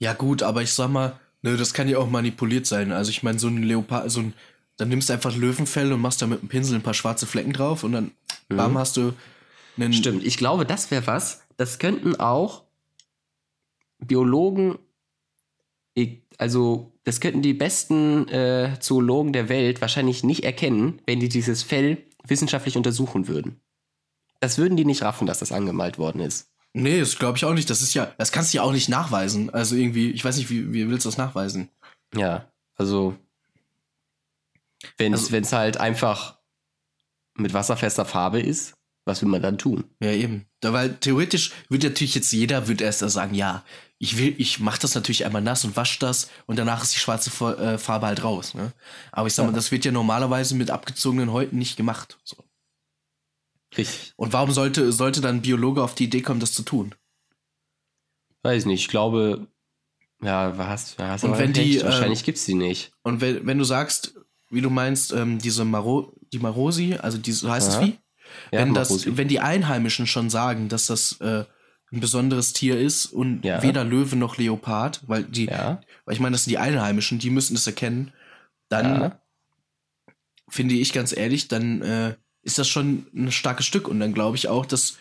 Ja gut, aber ich sag mal, Ne, das kann ja auch manipuliert sein. Also ich meine, so ein Leopard, so ein, dann nimmst du einfach Löwenfell und machst da mit einem Pinsel ein paar schwarze Flecken drauf und dann mhm. bam, hast du einen. Stimmt, ich glaube, das wäre was. Das könnten auch Biologen, also das könnten die besten äh, Zoologen der Welt wahrscheinlich nicht erkennen, wenn die dieses Fell wissenschaftlich untersuchen würden. Das würden die nicht raffen, dass das angemalt worden ist. Nee, das glaube ich auch nicht. Das ist ja, das kannst du ja auch nicht nachweisen. Also irgendwie, ich weiß nicht, wie, wie willst du das nachweisen? Ja, also wenn es also, halt einfach mit wasserfester Farbe ist, was will man dann tun? Ja, eben. Da, weil theoretisch würde natürlich jetzt jeder würde erst sagen, ja, ich will, ich mach das natürlich einmal nass und wasche das und danach ist die schwarze äh, Farbe halt raus. Ne? Aber ich sag ja. mal, das wird ja normalerweise mit abgezogenen Häuten nicht gemacht. So. Richtig. Und warum sollte, sollte dann ein Biologe auf die Idee kommen, das zu tun? Weiß nicht, ich glaube, ja, was, was und wenn die, wahrscheinlich äh, gibt's die nicht. Und wenn, wenn du sagst, wie du meinst, ähm, diese Maro, die Marosi, also diese, heißt es wie? Ja, wenn, das, wenn die Einheimischen schon sagen, dass das äh, ein besonderes Tier ist und ja. weder Löwe noch Leopard, weil die, ja. weil ich meine, das sind die Einheimischen, die müssen es erkennen, dann finde ich ganz ehrlich, dann äh, ist das schon ein starkes Stück. Und dann glaube ich auch, dass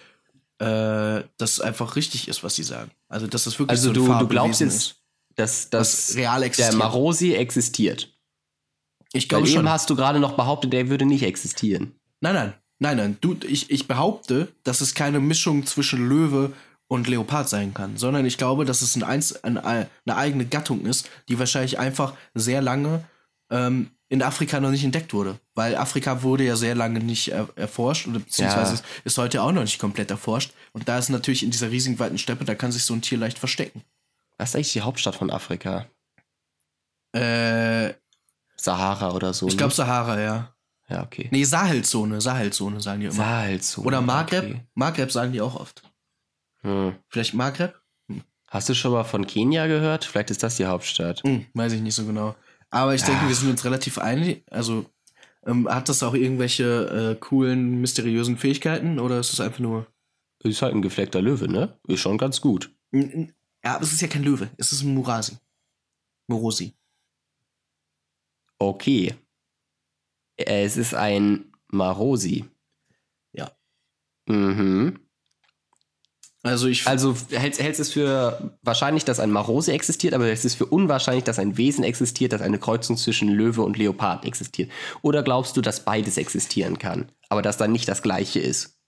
äh, das einfach richtig ist, was sie sagen. Also, dass das wirklich also so du, du glaubst jetzt, dass, dass real existiert. der Marosi existiert. Ich glaube schon. Eben hast du gerade noch behauptet, der würde nicht existieren. Nein, nein, nein, nein. Du, ich, ich behaupte, dass es keine Mischung zwischen Löwe und Leopard sein kann, sondern ich glaube, dass es ein Einz eine, eine eigene Gattung ist, die wahrscheinlich einfach sehr lange ähm, in Afrika noch nicht entdeckt wurde. Weil Afrika wurde ja sehr lange nicht er erforscht oder beziehungsweise ja. ist heute auch noch nicht komplett erforscht. Und da ist natürlich in dieser riesigen weiten Steppe, da kann sich so ein Tier leicht verstecken. Was ist eigentlich die Hauptstadt von Afrika? Äh, Sahara oder so. Ich glaube Sahara, ja. Ja, okay. Nee, Sahelzone, Sahelzone sagen die immer. Sahelzone. Oder Maghreb. Okay. Maghreb sagen die auch oft. Hm. Vielleicht Maghreb? Hm. Hast du schon mal von Kenia gehört? Vielleicht ist das die Hauptstadt. Hm, weiß ich nicht so genau. Aber ich denke, wir sind uns relativ einig. Also, ähm, hat das auch irgendwelche äh, coolen, mysteriösen Fähigkeiten oder ist es einfach nur. Ist halt ein gefleckter Löwe, ne? Ist schon ganz gut. Ja, aber es ist ja kein Löwe. Es ist ein Murasi. Morosi. Okay. Es ist ein Marosi. Ja. Mhm. Also ich. Also hältst, hältst es für wahrscheinlich, dass ein Marose existiert, aber es ist für unwahrscheinlich, dass ein Wesen existiert, das eine Kreuzung zwischen Löwe und Leopard existiert. Oder glaubst du, dass beides existieren kann, aber dass dann nicht das gleiche ist?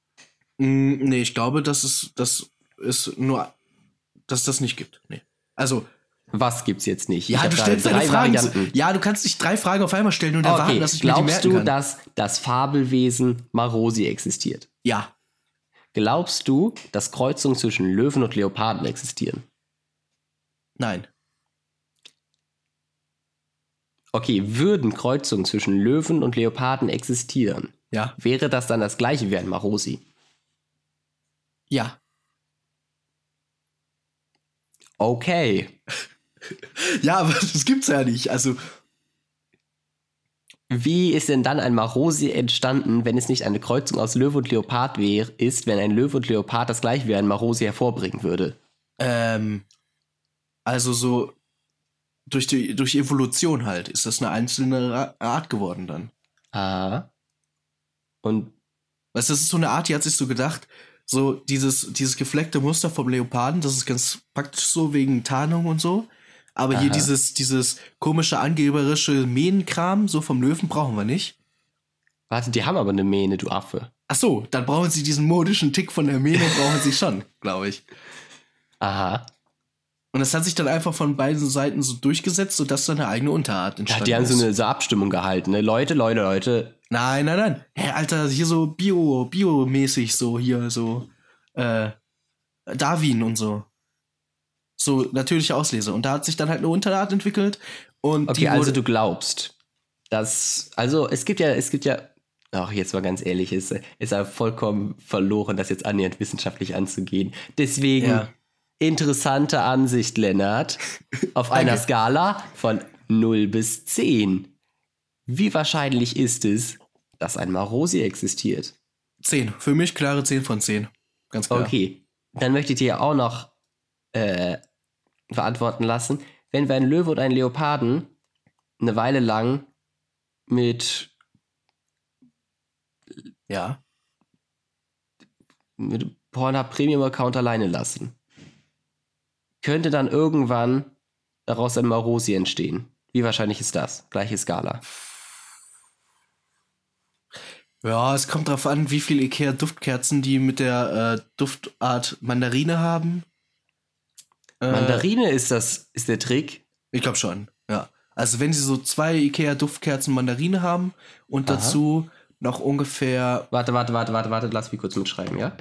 Mm, nee, ich glaube, dass es das ist nur, dass das nicht gibt. Nee. Also. Was gibt's jetzt nicht? Ja, du stellst drei Fragen. Varianten. Ja, du kannst nicht drei Fragen auf einmal stellen und erwarten, okay. dass ich Glaubst mir die merken du, kann. dass das Fabelwesen Marosi existiert? Ja. Glaubst du, dass Kreuzungen zwischen Löwen und Leoparden existieren? Nein. Okay, würden Kreuzungen zwischen Löwen und Leoparden existieren? Ja. Wäre das dann das gleiche wie ein Marosi? Ja. Okay. ja, aber das gibt's ja nicht. Also. Wie ist denn dann ein Marosi entstanden, wenn es nicht eine Kreuzung aus Löwe und Leopard wär, ist, wenn ein Löwe und Leopard das gleiche wie ein Marosi hervorbringen würde? Ähm, also so durch die durch Evolution halt ist das eine einzelne Art geworden dann. Ah. Und weißt du, das ist so eine Art, die hat sich so gedacht, so dieses, dieses gefleckte Muster vom Leoparden, das ist ganz praktisch so wegen Tarnung und so. Aber Aha. hier dieses, dieses komische, angeberische Mähnenkram, so vom Löwen, brauchen wir nicht. Warte, die haben aber eine Mähne, du Affe. Ach so, dann brauchen sie diesen modischen Tick von der Mähne, brauchen sie schon, glaube ich. Aha. Und das hat sich dann einfach von beiden Seiten so durchgesetzt, sodass dann eine eigene Unterart entstanden ist. Ja, die haben so eine so Abstimmung gehalten, ne? Leute, Leute, Leute. Nein, nein, nein. Hä, Alter, hier so Bio, Bio-mäßig so, hier so, äh, Darwin und so. So natürliche Auslese. Und da hat sich dann halt eine Unterart entwickelt. Und okay, also du glaubst, dass, also es gibt ja, es gibt ja, ach, jetzt mal ganz ehrlich, ist, ist ja vollkommen verloren, das jetzt annähernd wissenschaftlich anzugehen. Deswegen, ja Interessante Ansicht, Lennart. Auf einer Skala von 0 bis 10. Wie wahrscheinlich ist es, dass ein Marosi existiert? 10. Für mich klare 10 von 10. Ganz klar. Okay. Dann möchte ich dir auch noch äh, beantworten lassen. Wenn wir einen Löwe und einen Leoparden eine Weile lang mit ja mit Pornhub Premium Account alleine lassen könnte dann irgendwann daraus ein Marosi entstehen. Wie wahrscheinlich ist das? Gleiche Skala. Ja, es kommt darauf an, wie viel Ikea-Duftkerzen die mit der äh, Duftart Mandarine haben. Äh, Mandarine ist das, ist der Trick? Ich glaube schon, ja. Also wenn sie so zwei Ikea-Duftkerzen Mandarine haben und Aha. dazu noch ungefähr. Warte, warte, warte, warte, warte, lass mich kurz mitschreiben, ja?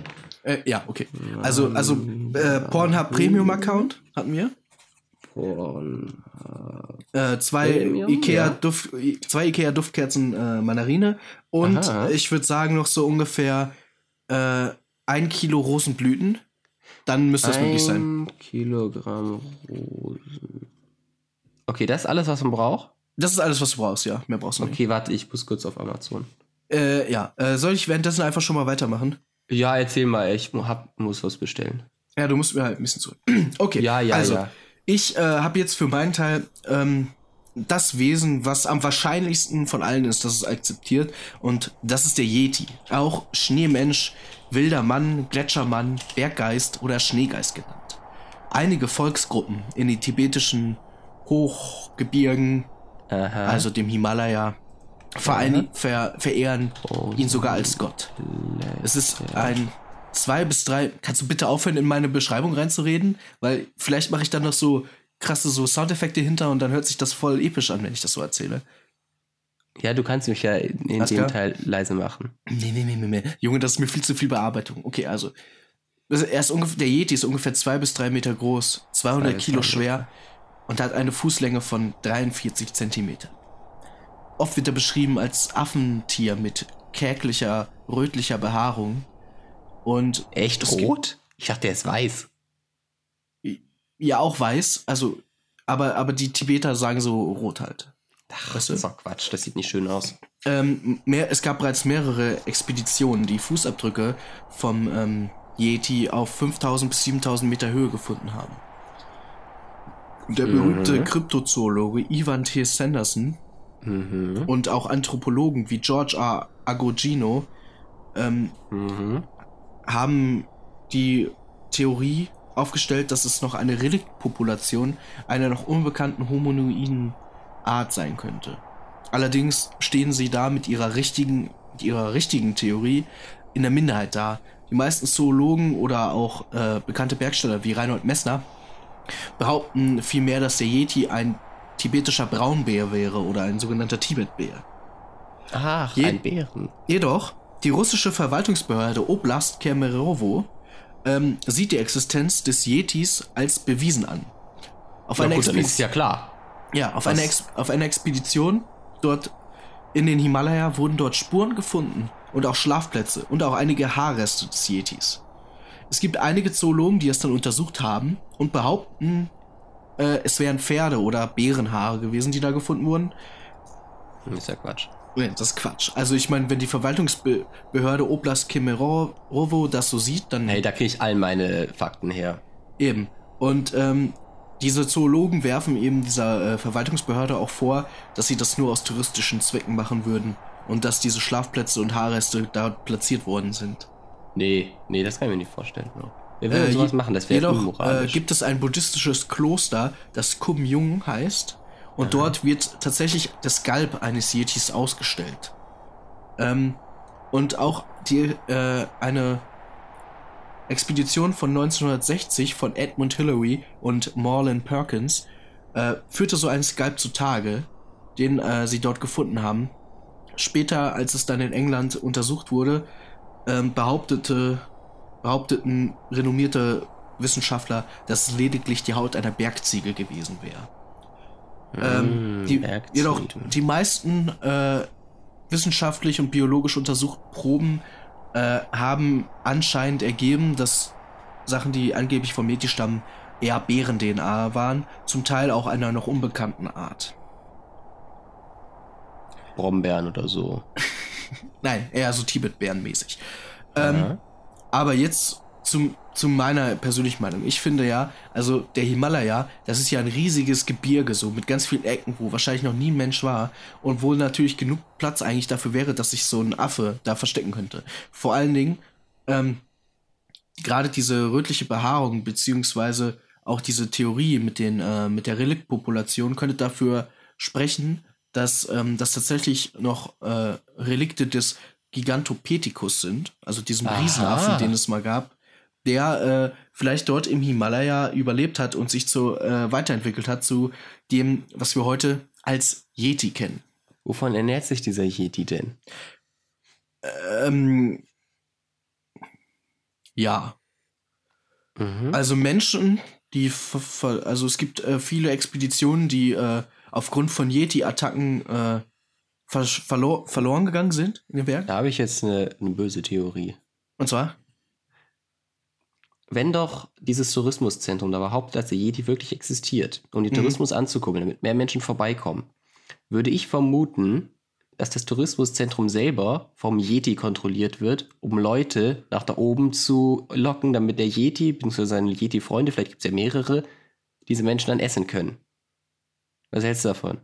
Äh, ja, okay. Also, also äh, Pornhub Premium Account hatten wir. Pornhub. Äh, zwei Premium, Ikea ja. Duft, zwei Ikea Duftkerzen äh, Mandarine und Aha. ich würde sagen noch so ungefähr äh, ein Kilo Rosenblüten. Dann müsste das möglich sein. Ein Kilogramm Rosen. Okay, das ist alles, was man braucht? Das ist alles, was du brauchst, ja. Mehr brauchst du nicht. Okay, warte, ich muss kurz auf Amazon. Äh, ja. Äh, soll ich währenddessen einfach schon mal weitermachen? Ja, erzähl mal, ich hab, muss was bestellen. Ja, du musst mir halt ein bisschen zurück. okay. Ja, ja, also, ja. Ich äh, habe jetzt für meinen Teil ähm, das Wesen, was am wahrscheinlichsten von allen ist, dass es akzeptiert. Und das ist der Yeti. Auch Schneemensch, wilder Mann, Gletschermann, Berggeist oder Schneegeist genannt. Einige Volksgruppen in den tibetischen Hochgebirgen, Aha. also dem Himalaya, verein, ver, verehren oh, ihn sogar als Gott. Es ist ein zwei bis drei. Kannst du bitte aufhören, in meine Beschreibung reinzureden? Weil vielleicht mache ich dann noch so krasse so Soundeffekte hinter und dann hört sich das voll episch an, wenn ich das so erzähle. Ja, du kannst mich ja in, in dem Teil leise machen. Nee, nee, nee, nee, nee. Junge, das ist mir viel zu viel Bearbeitung. Okay, also. Er ist ungefähr, der Yeti ist ungefähr zwei bis drei Meter groß, 200 Kilo schwer und hat eine Fußlänge von 43 Zentimeter. Oft wird er beschrieben als Affentier mit kärglicher, rötlicher Behaarung. Und Echt rot? Ich dachte, er ist weiß. Ja, auch weiß. Also, aber, aber die Tibeter sagen so rot halt. Ach, weißt du? das ist doch Quatsch, das sieht nicht schön aus. Ähm, mehr, es gab bereits mehrere Expeditionen, die Fußabdrücke vom ähm, Yeti auf 5000 bis 7000 Meter Höhe gefunden haben. Der berühmte mhm. Kryptozoologe Ivan T. Sanderson Mhm. Und auch Anthropologen wie George R. Agogino ähm, mhm. haben die Theorie aufgestellt, dass es noch eine Reliktpopulation einer noch unbekannten hominoiden Art sein könnte. Allerdings stehen sie da mit ihrer richtigen, mit ihrer richtigen Theorie in der Minderheit da. Die meisten Zoologen oder auch äh, bekannte Bergsteller wie Reinhold Messner behaupten vielmehr, dass der Yeti ein tibetischer Braunbär wäre oder ein sogenannter Tibetbär. Ach, Je ein Bären. Jedoch, die russische Verwaltungsbehörde Oblast Kemerovo ähm, sieht die Existenz des Yetis als bewiesen an. Auf ja, einer gut, ist ja klar. Ja, auf einer, auf einer Expedition dort in den Himalaya wurden dort Spuren gefunden und auch Schlafplätze und auch einige Haarreste des Yetis. Es gibt einige Zoologen, die es dann untersucht haben und behaupten, äh, es wären Pferde oder Bärenhaare gewesen, die da gefunden wurden. Das ist ja Quatsch. Nee, das ist Quatsch. Also ich meine, wenn die Verwaltungsbehörde Oblast Kemerovo das so sieht, dann... Hey, da kriege ich all meine Fakten her. Eben. Und ähm, diese Zoologen werfen eben dieser äh, Verwaltungsbehörde auch vor, dass sie das nur aus touristischen Zwecken machen würden und dass diese Schlafplätze und Haarreste dort platziert worden sind. Nee, nee, das kann ich mir nicht vorstellen. Wir werden äh, sowas machen, das wäre unmoralisch. Äh, gibt es ein buddhistisches Kloster, das Kumyung heißt und Aha. dort wird tatsächlich das Skalp eines Yetis ausgestellt. Ähm, und auch die, äh, eine Expedition von 1960 von Edmund Hillary und Marlon Perkins äh, führte so einen Skalp zutage, den äh, sie dort gefunden haben. Später, als es dann in England untersucht wurde, ähm, behauptete, behaupteten renommierte Wissenschaftler, dass es lediglich die Haut einer Bergziege gewesen wäre. Ähm, mm, die, jedoch die meisten äh, wissenschaftlich und biologisch untersuchten Proben äh, haben anscheinend ergeben, dass Sachen, die angeblich vom Meti stammen, eher Bären-DNA waren, zum Teil auch einer noch unbekannten Art. Brombeeren oder so. Nein, eher so Tibet-Bären-mäßig. Ähm, aber jetzt zum, zu meiner persönlichen Meinung. Ich finde ja, also der Himalaya, das ist ja ein riesiges Gebirge, so mit ganz vielen Ecken, wo wahrscheinlich noch nie ein Mensch war und wo natürlich genug Platz eigentlich dafür wäre, dass sich so ein Affe da verstecken könnte. Vor allen Dingen, ähm, gerade diese rötliche Behaarung, beziehungsweise auch diese Theorie mit, den, äh, mit der Reliktpopulation könnte dafür sprechen, dass ähm, das tatsächlich noch äh, Relikte des Gigantopithecus sind, also diesem Aha. Riesenaffen, den es mal gab, der äh, vielleicht dort im Himalaya überlebt hat und sich zu, äh, weiterentwickelt hat zu dem, was wir heute als Yeti kennen. Wovon ernährt sich dieser Yeti denn? Ähm, ja. Mhm. Also Menschen, die, also es gibt äh, viele Expeditionen, die äh, aufgrund von Yeti-Attacken äh, verlor verloren gegangen sind in dem Werk. Da habe ich jetzt eine, eine böse Theorie. Und zwar? Wenn doch dieses Tourismuszentrum da überhaupt als Yeti wirklich existiert, um den mhm. Tourismus anzukurbeln, damit mehr Menschen vorbeikommen, würde ich vermuten, dass das Tourismuszentrum selber vom Yeti kontrolliert wird, um Leute nach da oben zu locken, damit der Yeti, beziehungsweise seine Yeti-Freunde, vielleicht gibt es ja mehrere, diese Menschen dann essen können. Was hältst du davon?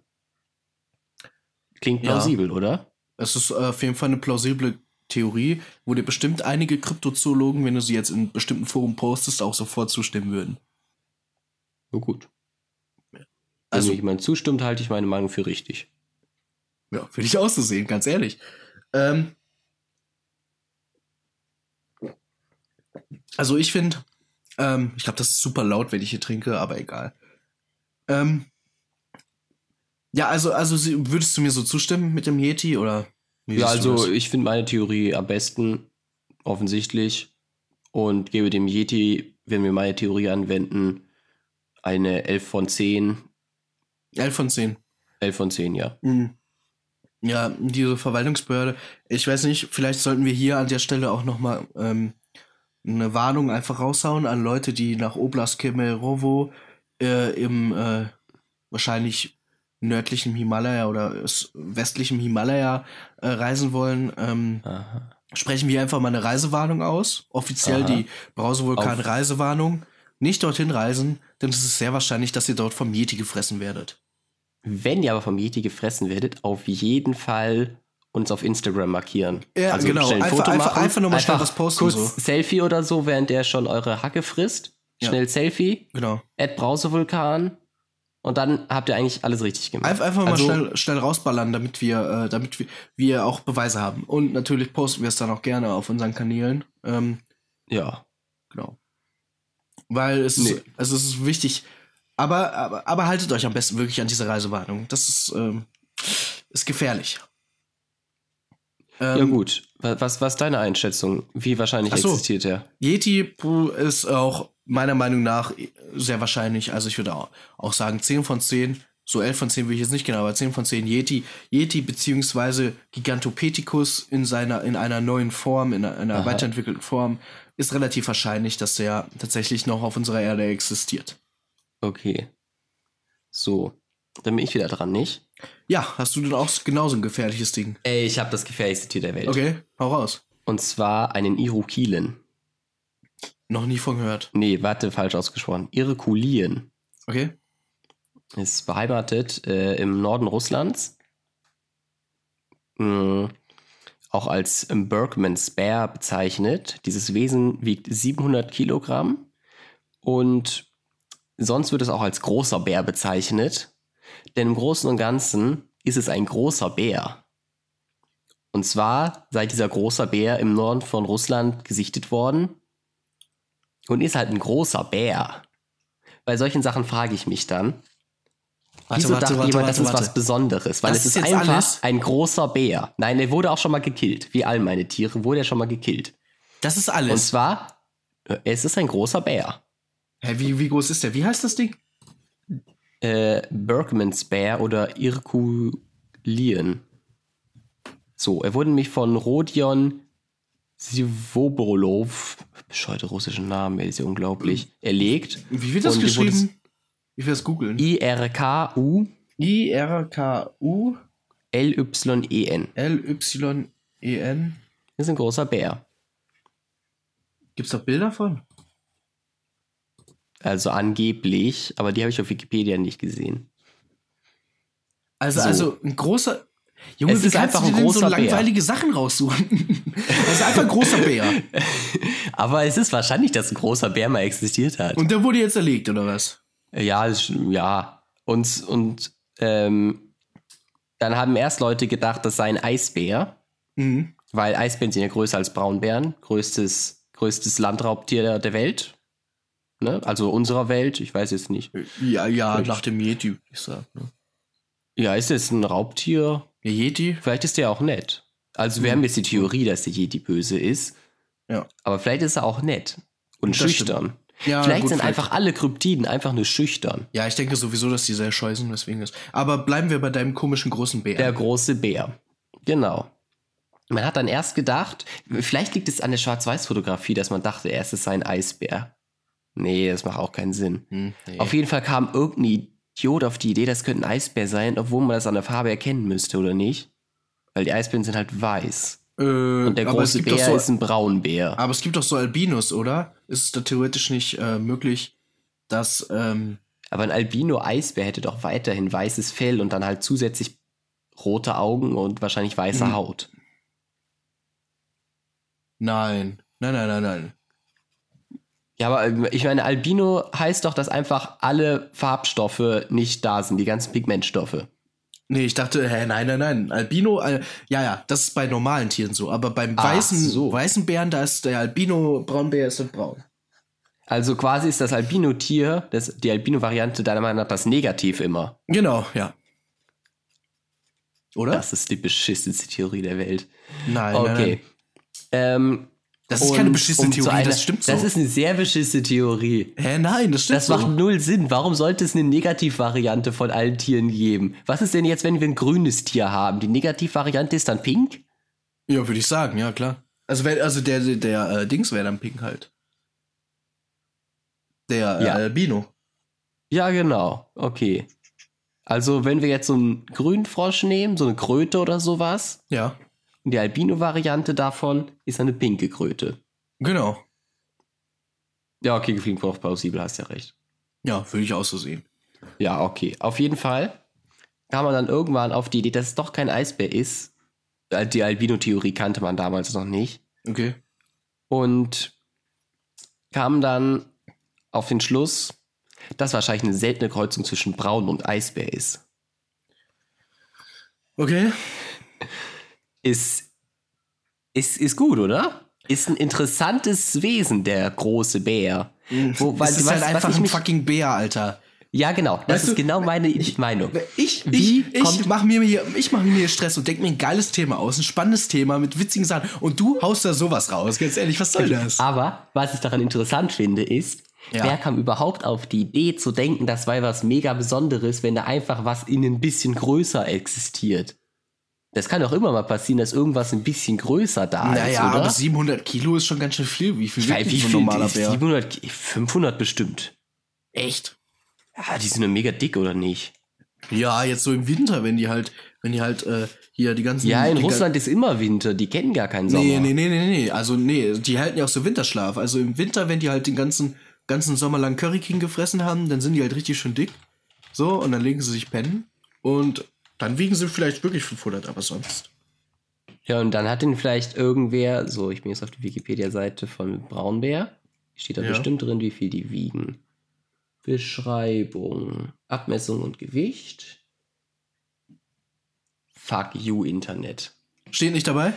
Klingt plausibel, ja. oder? Es ist äh, auf jeden Fall eine plausible Theorie, wo dir bestimmt einige Kryptozoologen, wenn du sie jetzt in bestimmten Foren postest, auch sofort zustimmen würden. Na gut. Also, wenn jemand zustimmt, halte ich meine Meinung für richtig. Ja, würde ich auch so sehen, ganz ehrlich. Ähm, also ich finde, ähm, ich glaube, das ist super laut, wenn ich hier trinke, aber egal. Ähm, ja, also, also würdest du mir so zustimmen mit dem Yeti oder? Ja, also ich finde meine Theorie am besten, offensichtlich, und gebe dem Yeti, wenn wir meine Theorie anwenden, eine 11 von 10. 11 von 10. 11 von 10, ja. Mhm. Ja, diese Verwaltungsbehörde, ich weiß nicht, vielleicht sollten wir hier an der Stelle auch nochmal ähm, eine Warnung einfach raushauen an Leute, die nach Oblast Kemerovo äh, im äh, wahrscheinlich nördlichem Himalaya oder westlichem Himalaya äh, reisen wollen, ähm, sprechen wir einfach mal eine Reisewarnung aus. Offiziell Aha. die Brausevulkan-Reisewarnung. Nicht dorthin reisen, denn es ist sehr wahrscheinlich, dass ihr dort vom Yeti gefressen werdet. Wenn ihr aber vom Yeti gefressen werdet, auf jeden Fall uns auf Instagram markieren. Ja, also genau. ein Einfach- Foto einfach- machen, einfach nur mal schnell einfach was posten, Kurz so. Selfie oder so, während der schon eure Hacke frisst. Ja. Schnell Selfie, Genau. Add Brausevulkan und dann habt ihr eigentlich alles richtig gemacht. Einfach, einfach mal Also- schnell, schnell rausballern, damit wir, äh, damit wir, wir auch Beweise haben. Und natürlich posten wir es dann auch gerne auf unseren Kanälen. Ähm, Ja. genau. Weil es, Nee. ist, also es ist wichtig. Aber, aber, aber haltet euch am besten wirklich an diese Reisewarnung. Das ist, ähm, ist gefährlich. Ja Ähm, gut. Wa- Was, was ist deine Einschätzung? Wie wahrscheinlich so. existiert er? Yeti ist auch meiner Meinung nach sehr wahrscheinlich. Also ich würde auch, sagen 10 von 10. So 11 von 10 würde ich jetzt nicht genau, aber 10 von 10 Yeti. Yeti beziehungsweise Gigantopithecus in seiner, in einer neuen Form, in einer, einer Aha. weiterentwickelten Form, ist relativ wahrscheinlich, dass der tatsächlich noch auf unserer Erde existiert. Okay. So. Dann bin ich wieder dran, nicht? Ja, hast du denn auch genauso ein gefährliches Ding? Ey, ich habe das gefährlichste Tier der Welt. Okay, hau raus. Und zwar einen Irukilen. Noch nie von gehört. Nee, warte, falsch ausgesprochen. Irkulien. Okay? Ist beheimatet äh, im Norden Russlands. Mm, auch als Bergmans Bear bezeichnet. Dieses Wesen wiegt 700 Kilogramm. Und sonst wird es auch als großer Bär bezeichnet. Denn im Großen und Ganzen ist es ein großer Bär. Und zwar sei dieser großer Bär im Norden von Russland gesichtet worden und ist halt ein großer Bär. Bei solchen Sachen frage ich mich dann, Warte, wieso warte, dachte warte, jemand, das ist was. Besonderes? Weil Das es ist ist, einfach alles? ein großer Bär. Nein, der wurde auch schon mal gekillt. Wie all meine Tiere wurde er schon mal gekillt. Das ist Und alles. zwar, äh, es ist ein großer Bär. Hä, wie, wie groß ist der? Wie heißt das Ding? Äh, Bergmans Bär oder Irkulien. So, er wurde nämlich von Rodion Sivobolov, bescheuerte russischen Namen, ey, ist ja unglaublich, erlegt. Wie wird das Und geschrieben? Ich will das googeln. I-R-K-U I-R-K-U L-Y-E-N. L-Y-E-N. Das ist ein großer Bär. Gibt's da Bilder von? Also angeblich, aber die habe ich auf Wikipedia nicht gesehen. Also, So. also ein großer. Junge, Es ist einfach ein denn so großer Bär. langweilige Sachen raussuchen? das ist einfach ein großer Bär. Aber es ist wahrscheinlich, dass ein großer Bär mal existiert hat. Und der wurde jetzt erlegt, oder was? Ja, ja. Und, und ähm, dann haben erst Leute gedacht, das sei ein Eisbär, Mhm. weil Eisbären sind ja größer als Braunbären. Größtes, größtes Landraubtier der, Welt. Ne? Also unserer Welt, ich weiß jetzt nicht. Ja, ja, Vielleicht. nach dem Yeti, ich sagen. Ne? Ja, ist es ein Raubtier? Der Yeti? Vielleicht ist der auch nett. Also wir Mhm. haben jetzt die Theorie, dass der Yeti böse ist. Ja. Aber vielleicht ist er auch nett und Das schüchtern. Ja, vielleicht gut, sind einfach alle Kryptiden einfach nur schüchtern. Ja, ich denke sowieso, dass die sehr scheu sind, weswegen ist. Aber bleiben wir bei deinem komischen großen Bär. Der große Bär. Genau. Man hat dann erst gedacht, vielleicht liegt es an der Schwarz-Weiß-Fotografie, dass man dachte, erst es sei ein Eisbär. Nee, das macht auch keinen Sinn. Hm, nee. Auf jeden Fall kam irgendein Idiot auf die Idee, das könnte ein Eisbär sein, obwohl man das an der Farbe erkennen müsste, oder nicht? Weil die Eisbären sind halt weiß. äh, Und der große Bär so, ist ein Braunbär. Aber es gibt doch so Albinos, oder? Ist es da theoretisch nicht äh, möglich, dass. Ähm, Aber ein Albino-Eisbär hätte doch weiterhin weißes Fell und dann halt zusätzlich rote Augen und wahrscheinlich weiße Mhm. Haut. nein. Nein, nein, nein, nein. Ja, aber ähm, ich meine, Albino heißt doch, dass einfach alle Farbstoffe nicht da sind, die ganzen Pigmentstoffe. Nee, ich dachte, hä, nein, nein, nein. Albino, äh, ja, ja, das ist bei normalen Tieren so. Aber beim Ach weißen, so. weißen Bären, da ist der Albino-Braunbär ist halt braun. Also quasi ist das Albino-Tier, das, die Albino-Variante deiner Meinung nach das Negativ immer. Genau, ja. Oder? Das ist die beschissenste Theorie der Welt. nein, nein, Okay. nein. Ähm, Das ist und keine beschissene um Theorie, einer- das stimmt so. Das ist eine sehr beschissene Theorie. Hä, nein, das stimmt Das so. macht null Sinn. Warum sollte es eine Negativvariante von allen Tieren geben? Was ist denn jetzt, wenn wir ein grünes Tier haben? Die Negativvariante ist dann pink? Ja, würde ich sagen, ja, klar. Also, wär, also der, der, der äh, Dings wäre dann pink halt. Der Ja. äh, Albino. Ja, genau. Okay. Also, wenn wir jetzt so einen Grünfrosch nehmen, so eine Kröte oder sowas, Ja, und die Albino-Variante davon ist eine pinke Kröte. genau. Ja, okay, klingt auch plausibel, hast ja recht. Ja, würde ich auch so sehen. Ja, okay. Auf jeden Fall kam man dann irgendwann auf die Idee, dass es doch kein Eisbär ist, Die Albino-Theorie kannte man damals noch nicht. Okay. Und kam dann auf den Schluss, dass wahrscheinlich eine seltene Kreuzung zwischen Braun und Eisbär ist. Okay. Ist, ist, ist gut, oder? Ist ein interessantes Wesen, der große Bär. Wo, weil, das ist was, halt einfach ein fucking Bär, Alter. Ja, genau. Das weißt ist du, genau meine ich, Meinung. Ich, Wie ich, ich mache mir hier, ich mache mir hier Stress und denke mir ein geiles Thema aus, ein spannendes Thema mit witzigen Sachen und du haust da sowas raus. Ganz ehrlich, was soll das? Aber was ich daran interessant finde, ist, ja. wer kam überhaupt auf die Idee zu denken, das war was mega Besonderes, wenn da einfach was in ein bisschen größer existiert? Das kann doch immer mal passieren, dass irgendwas ein bisschen größer da naja, ist, oder? aber 700 Kilo ist schon ganz schön viel. Wie viel wie so ein normaler Bär? 700, 500 bestimmt. Echt? Ja, die sind ja mega dick, oder nicht? Ja, jetzt so im Winter, wenn die halt, wenn die halt äh, hier die ganzen. Ja, in Russland ist immer Winter, die kennen gar keinen Sommer. Nee, nee, nee, nee, nee. Also nee, die halten ja auch so Winterschlaf. Also im Winter, wenn die halt den ganzen, ganzen Sommer lang Curry King gefressen haben, dann sind die halt richtig schön dick. So, und dann legen sie sich pennen. Und dann wiegen sie vielleicht wirklich 500, aber sonst. Ja, und dann hat den vielleicht irgendwer, so, ich bin jetzt auf der Wikipedia-Seite von Braunbär. Steht da ja. bestimmt drin, wie viel die wiegen. Beschreibung, Abmessung und Gewicht. Fuck you, Internet. Steht nicht dabei?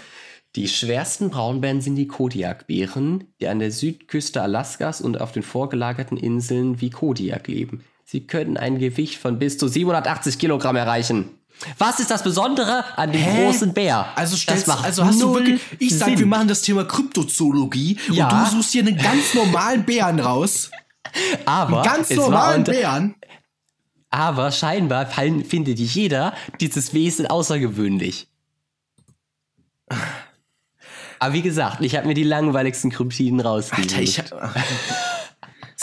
Die schwersten Braunbären sind die Kodiakbären, die an der Südküste Alaskas und auf den vorgelagerten Inseln wie Kodiak leben. Sie können ein Gewicht von bis zu 780 Kilogramm erreichen. Was ist das Besondere an dem Hä? großen Bär? Also, stellst, also hast du wirklich. Ich sag, Sinn. wir machen das Thema Kryptozoologie ja. und du suchst hier einen ganz normalen Bären raus. Aber ganz normalen Bären. Aber scheinbar findet jeder dieses Wesen außergewöhnlich. Aber wie gesagt, ich habe mir die langweiligsten Kryptiden rausgesucht. Alter, ich hab,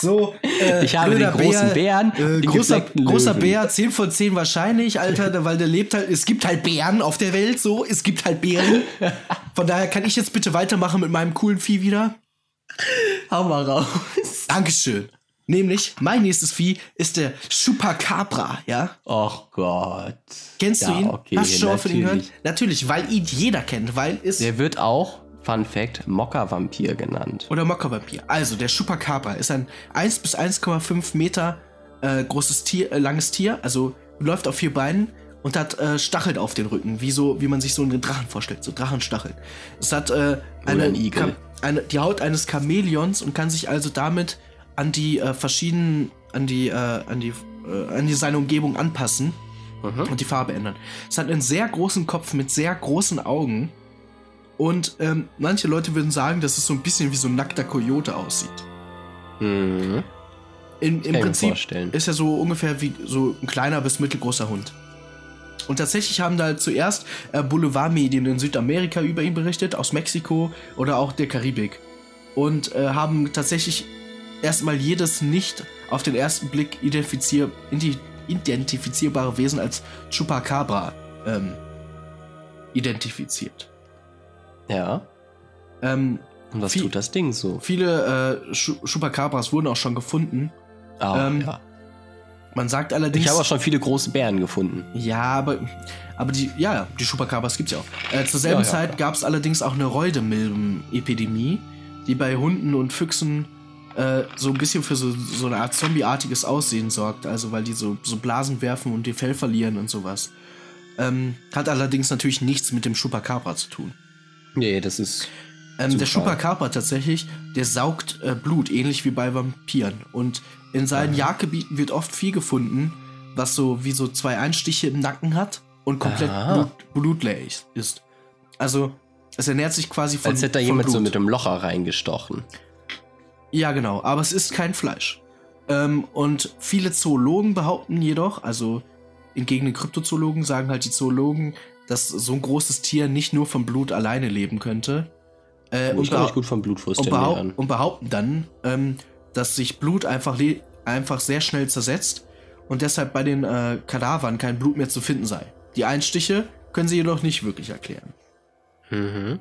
So, äh, ich habe den großen Bär, Bären, äh, großer, großer Bär, 10 von 10 wahrscheinlich, Alter, weil der lebt halt, es gibt halt Bären auf der Welt, so, es gibt halt Bären. Von daher kann ich jetzt bitte weitermachen mit meinem coolen Vieh wieder. Hau mal raus. Dankeschön. Nämlich, mein nächstes Vieh ist der Chupacabra, ja? Och Gott. Kennst ja, du ihn? Okay, Hast du schon von ihm gehört? Natürlich, weil ihn jeder kennt, weil es. Der wird auch, Fun Fact, Mokka-Vampir genannt. Oder Mokka-Vampir. Also, der Chupacabra ist ein 1 bis 1,5 Meter äh, großes Tier, äh, langes Tier, also läuft auf vier Beinen und hat äh, Stacheln auf den Rücken, wie so, wie man sich so einen Drachen vorstellt, so Drachenstacheln. Es hat äh, eine, ein Igel. Eine, die Haut eines Chamäleons und kann sich also damit an die äh, verschiedenen, an die, äh, an die, äh, an die seine Umgebung anpassen mhm. und die Farbe ändern. Es hat einen sehr großen Kopf mit sehr großen Augen und ähm, manche Leute würden sagen, dass es so ein bisschen wie so ein nackter Kojote aussieht. Mhm. In, Im Prinzip ist er so ungefähr wie so ein kleiner bis mittelgroßer Hund. Und tatsächlich haben da zuerst äh, Boulevardmedien in Südamerika über ihn berichtet, aus Mexiko oder auch der Karibik. Und äh, haben tatsächlich erstmal jedes nicht auf den ersten Blick identifizier identifizierbare Wesen als Chupacabra ähm, identifiziert. Ja. Ähm, Und was viel, tut das Ding so? Viele äh, Chupacabras wurden auch schon gefunden. Oh, ähm, ja. Man sagt allerdings. Ich habe auch schon viele große Bären gefunden. Ja, aber, aber die, ja, die Chupacabras gibt es ja auch. Äh, zur selben ja, ja, Zeit gab es allerdings auch eine Reudemilben-Epidemie, die bei Hunden und Füchsen äh, so ein bisschen für so, so eine Art zombieartiges Aussehen sorgt. Also weil die so, so Blasen werfen und ihr Fell verlieren und sowas. Ähm, hat allerdings natürlich nichts mit dem Chupacabra zu tun. Nee, das ist. Ähm, der Chupacabra tatsächlich, der saugt äh, Blut, ähnlich wie bei Vampiren. Und in seinen Aha. Jagdgebieten wird oft viel gefunden, was so wie so zwei Einstiche im Nacken hat und komplett Blut, blutleer ist. Also, es ernährt sich quasi von. Als hätte da jemand Blut. so mit dem Locher reingestochen. Ja, genau, aber es ist kein Fleisch. Ähm, und viele Zoologen behaupten jedoch, also entgegen den Kryptozoologen sagen halt die Zoologen, dass so ein großes Tier nicht nur vom Blut alleine leben könnte. Äh, kann mich gut vom Blut. Und, behaupt, und behaupten dann, ähm, dass sich Blut einfach, einfach sehr schnell zersetzt und deshalb bei den äh, Kadavern kein Blut mehr zu finden sei. Die Einstiche können sie jedoch nicht wirklich erklären. Mhm.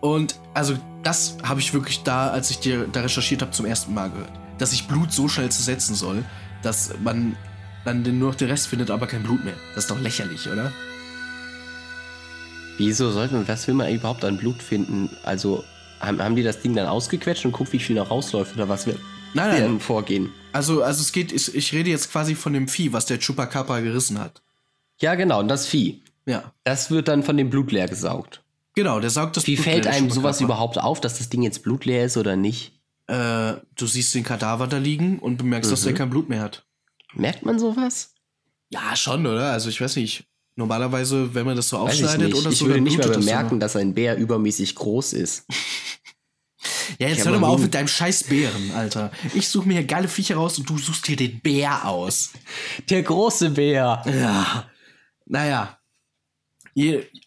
Und also das habe ich wirklich da, als ich dir da recherchiert habe, zum ersten Mal gehört. Dass sich Blut so schnell zersetzen soll, dass man dann nur noch den Rest findet, aber kein Blut mehr. Das ist doch lächerlich, oder? Wieso sollten, was will man überhaupt an Blut finden? Also, haben, haben die das Ding dann ausgequetscht und guckt, wie viel noch rausläuft oder was wird Nein, nein. vorgehen? Also, also es geht, ich, ich rede jetzt quasi von dem Vieh, was der Chupacabra gerissen hat. Ja, genau, und das Vieh. Ja. Das wird dann von dem Blut leer gesaugt. Genau, der saugt das Wie Blut fällt leer, einem sowas überhaupt auf, dass das Ding jetzt blutleer ist oder nicht? Äh, du siehst den Kadaver da liegen und bemerkst, dass Mhm. der kein Blut mehr hat. Merkt man sowas? Ja, schon, oder? Also ich weiß nicht. Normalerweise, wenn man das so ich aufschneidet oder ich so, würde dann nicht mal das bemerken, immer. dass ein Bär übermäßig groß ist. Ja, jetzt Ich hör doch mal auf mit deinem scheiß Bären, Alter. Ich suche mir hier geile Viecher raus und du suchst dir den Bär aus. Der große Bär. Ja. Naja.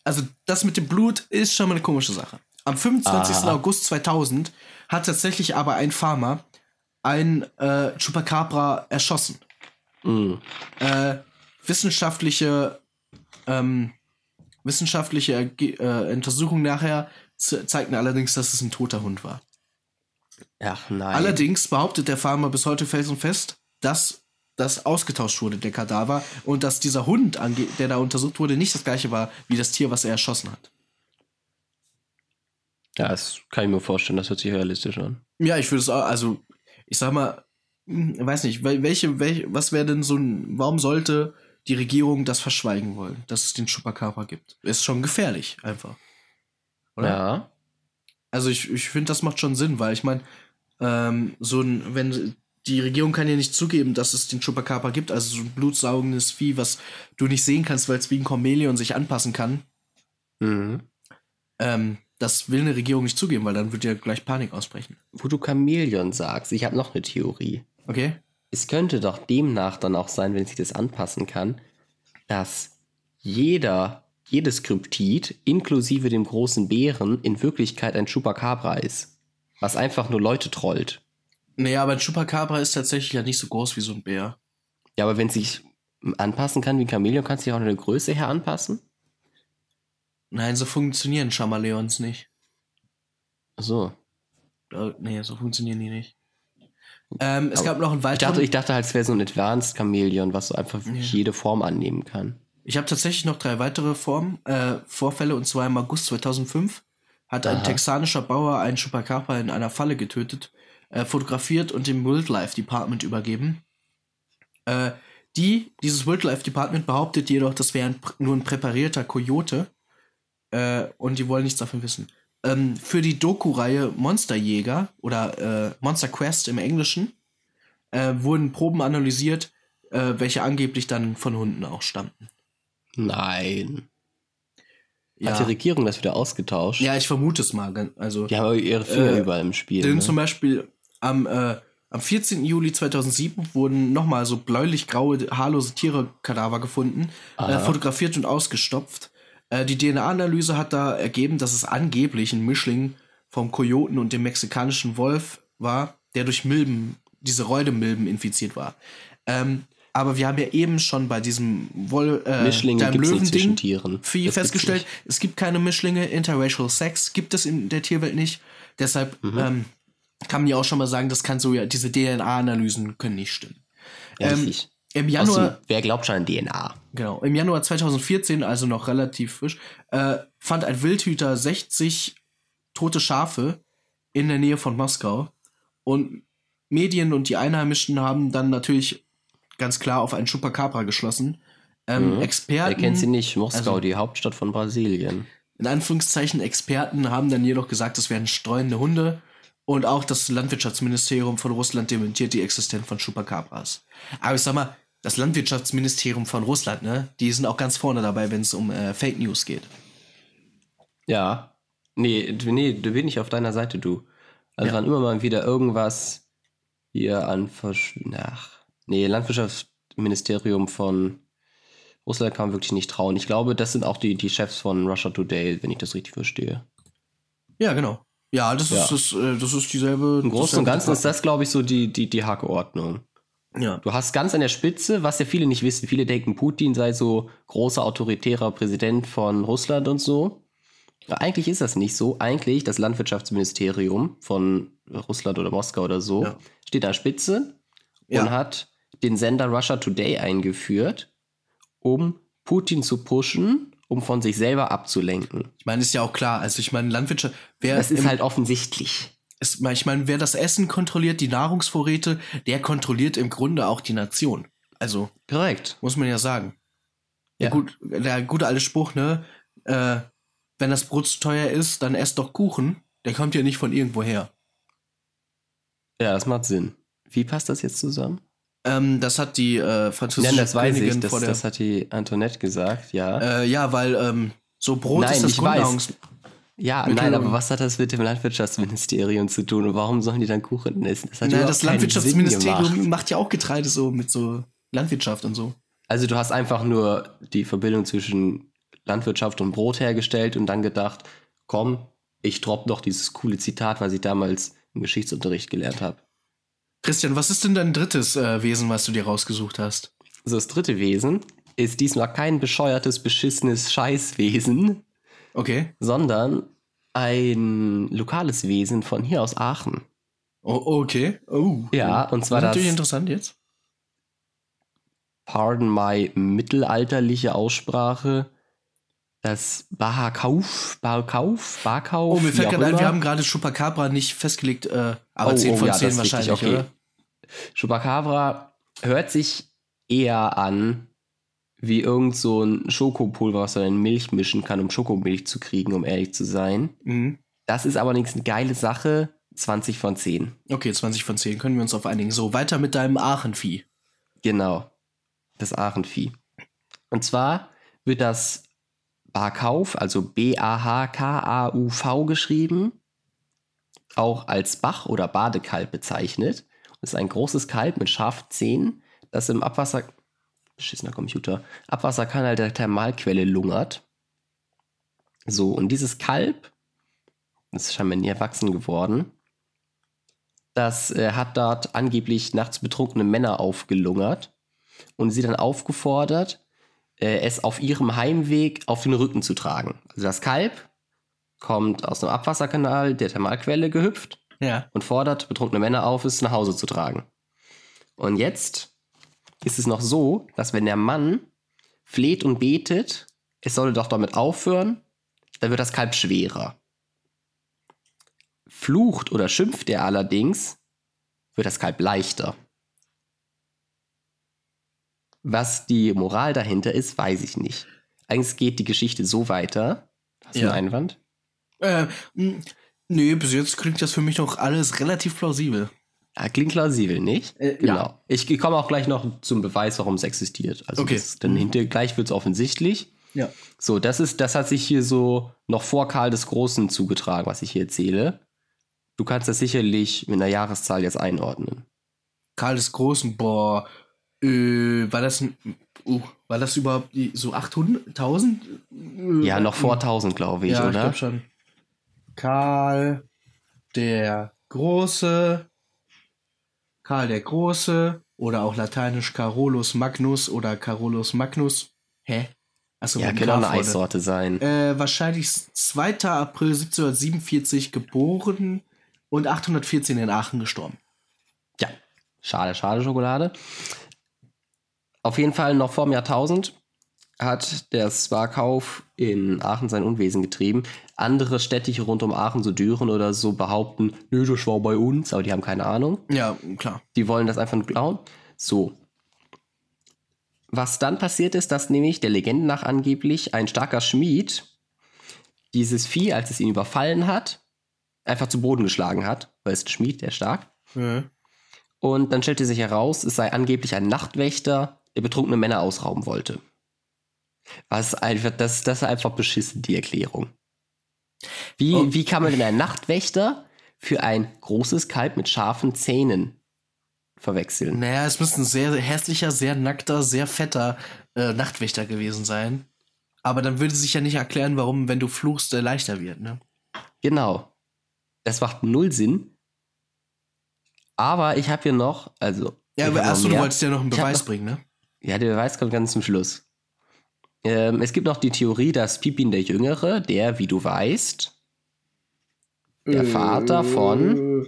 Also das mit dem Blut ist schon mal eine komische Sache. Am 25. Aha. August 2000 hat tatsächlich aber ein Farmer ein äh, Chupacabra erschossen. Mhm. Äh, wissenschaftliche ähm, wissenschaftliche Erge- äh, Untersuchungen nachher ze- zeigten allerdings, dass es ein toter Hund war. Ach nein. Allerdings behauptet der Farmer bis heute felsenfest, dass das ausgetauscht wurde, der Kadaver, und dass dieser Hund, der da untersucht wurde, nicht das gleiche war wie das Tier, was er erschossen hat. Ja, das kann ich mir vorstellen, das hört sich realistisch an. Ja, ich würde es auch, also, ich sag mal, hm, weiß nicht, wel- welche, welche was wäre denn so ein, warum sollte die Regierung das verschweigen wollen, dass es den Chupacabra gibt? Ist schon gefährlich, einfach. Oder? Ja. Also ich, ich finde, das macht schon Sinn, weil ich meine, ähm, so ein, wenn die Regierung kann ja nicht zugeben, dass es den Chupacabra gibt, also so ein blutsaugendes Vieh, was du nicht sehen kannst, weil es wie ein Chamäleon sich anpassen kann. Mhm. Ähm, das will eine Regierung nicht zugeben, weil dann wird ja gleich Panik ausbrechen. Wo du Chamäleon sagst, ich habe noch eine Theorie. Okay? Es könnte doch demnach dann auch sein, wenn sich das anpassen kann, dass jeder, jedes Kryptid, inklusive dem großen Bären, in Wirklichkeit ein Chupacabra ist. Was einfach nur Leute trollt. Naja, aber ein Chupacabra ist tatsächlich ja nicht so groß wie so ein Bär. Ja, aber wenn es sich anpassen kann wie ein Chamäleon, kann es sich auch in der Größe her anpassen? Nein, so funktionieren Chamaleons nicht. Ach so. Äh, nee, so funktionieren die nicht. Ähm, es gab noch einen Ich weiteren. dachte, ich dachte halt, es wäre so ein Advanced Chamäleon, was so einfach Ja. jede Form annehmen kann. Ich habe tatsächlich noch drei weitere Formen, äh, Vorfälle, und zwar im August 2005 hat ein Aha. texanischer Bauer einen Chupacabra in einer Falle getötet, äh, fotografiert und dem Wildlife Department übergeben. Äh, die, dieses Wildlife Department behauptet jedoch, das wäre ein, nur ein präparierter Kojote äh, und die wollen nichts davon wissen. Ähm, für die Doku-Reihe Monsterjäger oder äh, Monster Quest im Englischen äh, wurden Proben analysiert, äh, welche angeblich dann von Hunden auch stammten. Nein. Ja. Hat die Regierung das wieder ausgetauscht? Ja, ich vermute es mal. Also, Die haben aber ihre Finger Äh, überall im Spiel. denn Ne? zum Beispiel am, äh, am 14. Juli 2007 wurden nochmal so bläulich-graue, haarlose Tierkadaver gefunden, äh, fotografiert und ausgestopft. Äh, die DNA-Analyse hat da ergeben, dass es angeblich ein Mischling vom Kojoten und dem mexikanischen Wolf war, der durch Milben, diese Räudemilben infiziert war. Ähm, aber wir haben ja eben schon bei diesem Woll, äh, Mischlinge gibt's nicht zwischen Tieren. Vieh Das festgestellt, es gibt keine Mischlinge, interracial Sex gibt es in der Tierwelt nicht. Deshalb Mhm. ähm, kann man ja auch schon mal sagen, das kann so ja, diese DNA-Analysen können nicht stimmen. Ja, ähm, richtig. Im Januar, wer glaubt schon an DNA? genau, im Januar 2014, also noch relativ frisch, äh, fand ein Wildhüter 60 tote Schafe in der Nähe von Moskau. Und Medien und die Einheimischen haben dann natürlich ganz klar auf einen Chupacabra geschlossen. Ähm, Mhm. Experten. Wer kennt sie nicht? Moskau, also- die Hauptstadt von Brasilien. In Anführungszeichen Experten haben dann jedoch gesagt, es wären streunende Hunde. Und auch das Landwirtschaftsministerium von Russland dementiert die Existenz von Chupacabras. Aber ich sag mal, das Landwirtschaftsministerium von Russland, ne, die sind auch ganz vorne dabei, wenn es um äh, Fake News geht. Ja. Nee, du- nee, da bin ich auf deiner Seite, du. Also Ja. wann immer mal wieder irgendwas hier an Versch Ach, nee, Landwirtschaftsministerium von Russland kann man wirklich nicht trauen. Ich glaube, das sind auch die, die Chefs von Russia Today, wenn ich das richtig verstehe. Ja, genau. Ja, das Ja. ist das, äh, das ist dieselbe. Im Großen und Ganzen ist das, glaube ich, so die, die, die Hackordnung. Ja. Du hast ganz an der Spitze, was ja viele nicht wissen. Viele denken, Putin sei so großer autoritärer Präsident von Russland und so. Ja, eigentlich ist das nicht so. Eigentlich das Landwirtschaftsministerium von Russland oder Moskau oder so Ja. steht an der Spitze Ja. und hat den Sender Russia Today eingeführt, um Putin zu pushen um von sich selber abzulenken. Ich meine, ist ja auch klar. Also ich meine, Landwirtschaft. Das ist halt offensichtlich. Ist, ich meine, wer das Essen kontrolliert, die Nahrungsvorräte, der kontrolliert im Grunde auch die Nation. Also. Korrekt. Muss man ja sagen. Ja. Der, gut, der gute alte Spruch, ne? Äh, wenn das Brot zu teuer ist, dann esst doch Kuchen. Der kommt ja nicht von irgendwo her. Ja, das macht Sinn. Wie passt das jetzt zusammen? Ähm, das hat die äh, französische Nein, das weiß ich. Das, das, hat die Antoinette gesagt, ja. Äh, ja, weil ähm, so Brot Nein, ist das Grundnahrungs... Ja, nein, aber was hat das mit dem Landwirtschaftsministerium zu tun und warum sollen die dann Kuchen essen? Das, Nein, das Landwirtschaftsministerium macht ja auch Getreide so mit so Landwirtschaft und so. Also du hast einfach nur die Verbindung zwischen Landwirtschaft und Brot hergestellt und dann gedacht, komm, ich droppe noch dieses coole Zitat, was ich damals im Geschichtsunterricht gelernt habe. Christian, was ist denn dein drittes äh, Wesen, was du dir rausgesucht hast? Also das dritte Wesen ist diesmal kein bescheuertes, beschissenes Scheißwesen. Okay. Sondern ein lokales Wesen von hier aus Aachen. Oh, okay. Oh. Ja, und zwar das. Natürlich interessant jetzt. Pardon my mittelalterliche Aussprache das Barkauf, Barkauf, Barkauf. Oh, mir fällt gerade ein, wir haben gerade Chupacabra nicht festgelegt, äh, aber oh, 10 von oh, ja, 10 wahrscheinlich, richtig, okay. oder? Chupacabra hört sich eher an wie irgend so ein Schokopulver, was man in Milch mischen kann, um Schokomilch zu kriegen, um ehrlich zu sein. Mhm. Das ist aber nichts eine geile Sache. 20 von 10. Okay, 20 von 10. Können wir uns auf einigen. So, weiter mit deinem Aachenvieh. Genau. Das Aachenvieh. Und zwar wird das Barkauf, also B-A-H-K-A-U-V geschrieben, auch als Bach- oder Badekalb bezeichnet. Das ist ein großes Kalb mit scharfen Zähnen, das im Abwasser, beschissener Computer, Abwasserkanal der Thermalquelle lungert. So, und dieses Kalb, das ist scheinbar nie erwachsen geworden, das äh, hat dort angeblich nachts betrunkene Männer aufgelungert und sie dann aufgefordert, äh, es auf ihrem Heimweg auf den Rücken zu tragen. Also das Kalb kommt aus dem Abwasserkanal der Thermalquelle gehüpft ja. und fordert betrunkene Männer auf, es nach Hause zu tragen. Und jetzt ist es noch so, dass wenn der Mann fleht und betet, es solle doch damit aufhören, dann wird das Kalb schwerer. Flucht oder schimpft er allerdings, wird das Kalb leichter. Was die Moral dahinter ist, weiß ich nicht. Eigentlich geht die Geschichte so weiter. Hast du ja. einen Einwand? Äh, nö, bis jetzt klingt das für mich noch alles relativ plausibel. Ja, klingt plausibel, nicht? Äh, genau. Ja. Ich komme auch gleich noch zum Beweis, warum es existiert. Also okay. Das, dann hinter, gleich wird es offensichtlich. Ja. So, das ist, das hat sich hier so noch vor Karl des Großen zugetragen, was ich hier erzähle. Du kannst das sicherlich mit einer Jahreszahl jetzt einordnen. Karl des Großen, boah, äh, war das uh, war das überhaupt die, so 800.000? Äh, ja, noch vor 1000, glaube ich, ja, oder? Ich schon. Karl der Große, Karl der Große oder auch lateinisch Carolus Magnus oder Carolus Magnus. Hä? Achso, ja, kann auch eine Eissorte sein. Äh, wahrscheinlich 2. April 1747 geboren und 814 in Aachen gestorben. Ja, schade, schade Schokolade. Auf jeden Fall noch vor dem Jahrtausend hat der Sparkauf in Aachen sein Unwesen getrieben. Andere Städte rund um Aachen, so Düren oder so, behaupten, nö, das war bei uns, aber die haben keine Ahnung. Ja, klar. Die wollen das einfach nur klauen. So. Was dann passiert ist, dass nämlich der Legende nach angeblich ein starker Schmied dieses Vieh, als es ihn überfallen hat, einfach zu Boden geschlagen hat, weil es ein Schmied, der ist stark. Mhm. Und dann stellte sich heraus, es sei angeblich ein Nachtwächter, der betrunkene Männer ausrauben wollte. Was einfach, das, das ist einfach beschissen, die Erklärung. Wie, oh. wie kann man denn einen Nachtwächter für ein großes Kalb mit scharfen Zähnen verwechseln? Naja, es müsste ein sehr hässlicher, sehr nackter, sehr fetter äh, Nachtwächter gewesen sein. Aber dann würde sich ja nicht erklären, warum, wenn du fluchst, der leichter wird, ne? Genau. Das macht null Sinn. Aber ich habe hier noch, also. Ja, aber achso, du wolltest ja noch einen Beweis noch, bringen, ne? Ja, der Beweis kommt ganz zum Schluss. Ähm, es gibt noch die Theorie, dass Pippin der Jüngere, der, wie du weißt, der äh, Vater von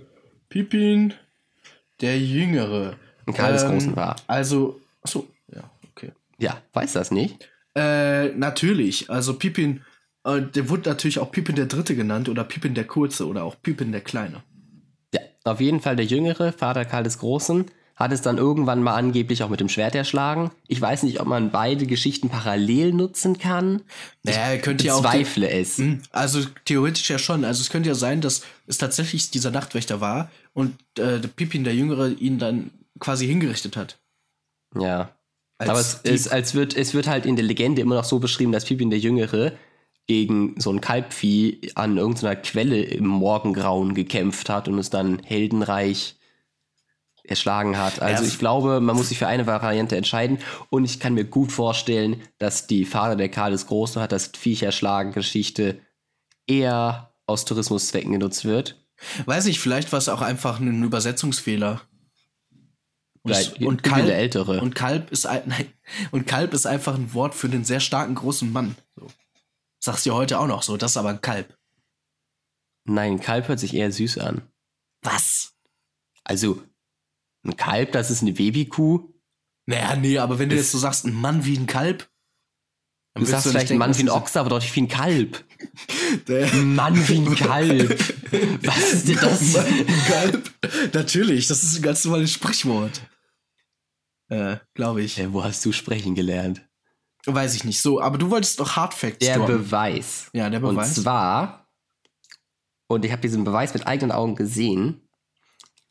Pippin der Jüngere. Karl des ähm, Großen war. Also, achso, ja, okay. Ja, weiß das nicht? Äh, natürlich. Also Pippin, äh, der wurde natürlich auch Pippin der Dritte genannt oder Pippin der Kurze oder auch Pippin der Kleine. Ja, auf jeden Fall der Jüngere, Vater Karl des Großen, hat es dann irgendwann mal angeblich auch mit dem Schwert erschlagen. Ich weiß nicht, ob man beide Geschichten parallel nutzen kann. Naja, könnt ich ihr auch. bezweifle es. Hm, Also theoretisch ja schon. Also es könnte ja sein, dass es tatsächlich dieser Nachtwächter war und äh, der Pippin der Jüngere ihn dann quasi hingerichtet hat. Ja. Als Aber es, es, als wird, es wird halt in der Legende immer noch so beschrieben, dass Pippin der Jüngere gegen so ein Kalbvieh an irgendeiner Quelle im Morgengrauen gekämpft hat und es dann heldenreich erschlagen hat. Also ich glaube, man muss sich für eine Variante entscheiden und ich kann mir gut vorstellen, dass die Vater der Karl des Großen hat das Viech erschlagen Geschichte eher aus Tourismuszwecken genutzt wird. Weiß ich, vielleicht war es auch einfach ein Übersetzungsfehler. Und, Pippin Kalb, der Ältere. und Kalb ist ein, nein, und Kalb ist einfach ein Wort für den sehr starken großen Mann. So. Sagst du heute auch noch so, das ist aber ein Kalb. Nein, Kalb hört sich eher süß an. Was? Also, ein Kalb, das ist eine Babykuh. Naja, nee, aber wenn du jetzt so sagst, ein Mann wie ein Kalb. dann Du sagst nicht vielleicht ein Mann wie ein Ochse, aber doch nicht wie ein Kalb. Ein Mann wie ein Kalb. Was ist denn das? Mann wie ein Kalb? Natürlich, das ist ein ganz normales Sprichwort. Äh, glaube ich. Äh, wo hast du sprechen gelernt? Weiß ich nicht. So, aber du wolltest doch Hard Facts Der droppen. Beweis. Ja, der Beweis. Und zwar, und ich habe diesen Beweis mit eigenen Augen gesehen,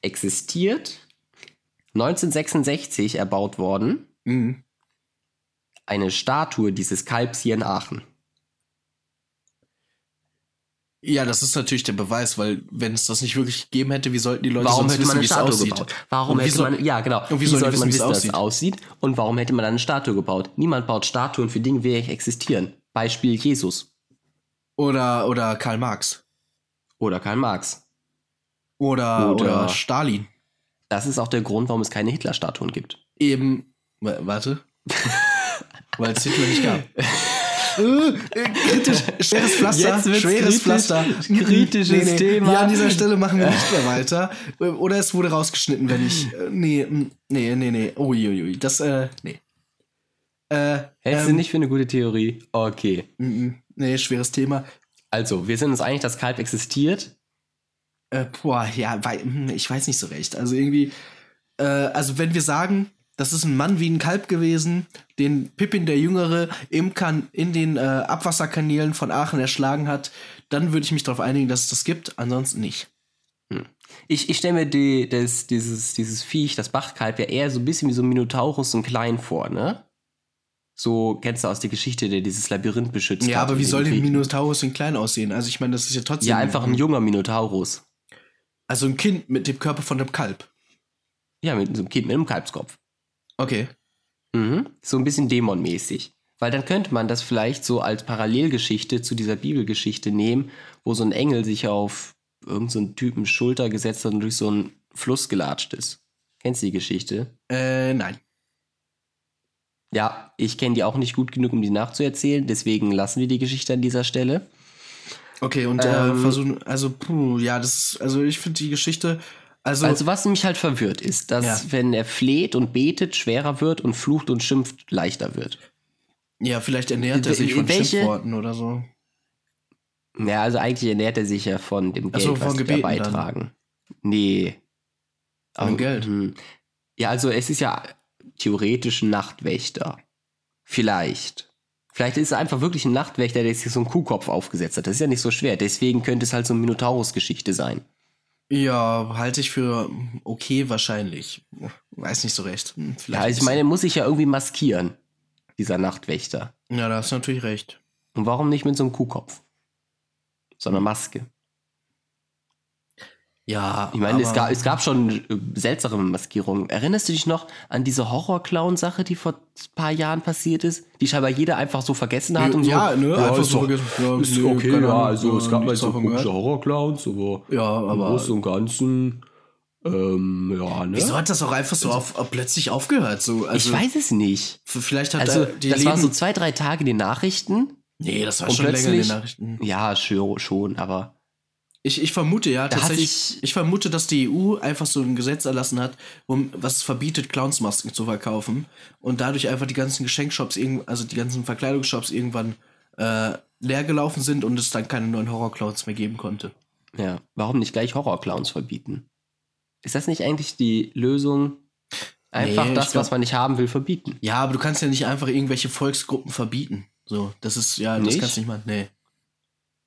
existiert 1966 erbaut worden Mhm. eine Statue dieses Kalbs hier in Aachen. Ja, das ist natürlich der Beweis, weil wenn es das nicht wirklich gegeben hätte, wie sollten die Leute Warum sonst hätte man wissen, wie es Statue aussieht? gebaut? Warum hätte soll- man, ja genau, und wie wie, sollte man wissen, wie es aussieht? Und warum hätte man eine Statue gebaut? Niemand baut Statuen für Dinge, die nicht existieren. Beispiel Jesus Oder, oder Karl Marx. oder Karl Marx. Oder, Oder- oder Stalin. Das ist auch der Grund, warum es keine Hitler-Statuen gibt. Eben. wa- Warte. weil es Hitler nicht gab. Äh, äh, kritisch, schweres Pflaster, schweres kritisch. Pflaster. Kritisches Thema. Hier an dieser Stelle machen wir nicht mehr weiter. Oder es wurde rausgeschnitten, wenn ich. Äh, nee, nee, nee, nee. Uiuiui. Das, äh, nee. Äh, Hältst du ähm, nicht für eine gute Theorie? Okay. nee, schweres Thema. Also, wir sind uns einig, dass Kalb existiert. Äh, boah, ja, weil, hm, ich weiß nicht so recht. Also irgendwie, äh, also wenn wir sagen, das ist ein Mann wie ein Kalb gewesen, den Pippin der Jüngere im kan in den äh, Abwasserkanälen von Aachen erschlagen hat, dann würde ich mich darauf einigen, dass es das gibt, ansonsten nicht. Ich, ich stelle mir die, das, dieses, dieses Viech, das Bachkalb, ja eher so ein bisschen wie so ein Minotaurus, ein klein vor, ne? So kennst du aus der Geschichte, der dieses Labyrinth beschützt Ja, aber und wie soll denn Minotaurus in klein aussehen? Also ich meine, das ist ja trotzdem. Ja, einfach ein junger Minotaurus. Also ein Kind mit dem Körper von einem Kalb. Ja, mit so einem Kind mit einem Kalbskopf. Okay. Mhm. So ein bisschen dämonmäßig. Weil dann könnte man das vielleicht so als Parallelgeschichte zu dieser Bibelgeschichte nehmen, wo so ein Engel sich auf irgendeinen so Typen Schulter gesetzt hat und durch so einen Fluss gelatscht ist. Kennst du die Geschichte? Äh, nein. Ja, ich kenne die auch nicht gut genug, um die nachzuerzählen, deswegen lassen wir die Geschichte an dieser Stelle. Okay, und äh, Ähm. versuchen, also, puh, ja, das ist, also ich finde die Geschichte, also, Also was mich halt verwirrt ist, dass Ja. wenn er fleht und betet, schwerer wird und flucht und schimpft, leichter wird. ja, vielleicht ernährt er sich von welche- Schimpfworten oder so. Ja, also eigentlich ernährt er sich ja von dem Geld, so, was von die da Gebeten dann. beitragen. Nee. Von Aber- Geld. hm. Ja, also es ist ja theoretisch ein Nachtwächter. Vielleicht. Vielleicht ist es einfach wirklich ein Nachtwächter, der sich so einen Kuhkopf aufgesetzt hat. Das ist ja nicht so schwer. Deswegen könnte es halt so eine Minotaurus-Geschichte sein. Ja, halte ich für okay wahrscheinlich. Weiß nicht so recht. Hm, Ja, Vielleicht also ich meine, muss sich ja irgendwie maskieren, dieser Nachtwächter. Ja, da hast du natürlich recht. Und warum nicht mit so einem Kuhkopf? So einer Maske. Ja, Ich meine, es gab, es gab schon äh, seltsame Maskierungen. Erinnerst du dich noch an diese Horror-Clown-Sache, die vor ein paar Jahren passiert ist? Die scheinbar jeder einfach so vergessen hat und so. ja, ne, einfach ist so vergessen. Ja, ist nee, okay, ja, also es ja, gab mal nichts so komische. Horror-Clowns, aber Ja, im aber Großen und Ganzen, ähm, ja, ne? wieso hat das auch einfach so auf, auf plötzlich aufgehört? So, also, ich weiß es nicht. Vielleicht hat Also, er die das Leben... war so zwei, drei Tage in den Nachrichten. nee, das war schon länger in den plötzlich- Nachrichten. Ja, schon, schon aber Ich, ich vermute ja tatsächlich, ich, ich, vermute, dass die EU einfach so ein Gesetz erlassen hat, um, was verbietet, Clownsmasken zu verkaufen und dadurch einfach die ganzen Geschenkshops, also die ganzen Verkleidungsshops irgendwann äh, leer gelaufen sind und es dann keine neuen Horrorclowns mehr geben konnte. Ja, warum nicht gleich Horrorclowns verbieten? Ist das nicht eigentlich die Lösung? Einfach nee, das, glaub, was man nicht haben will, verbieten. Ja, aber du kannst ja nicht einfach irgendwelche Volksgruppen verbieten. So, das ist, ja, nicht? das kannst du nicht machen. Nee.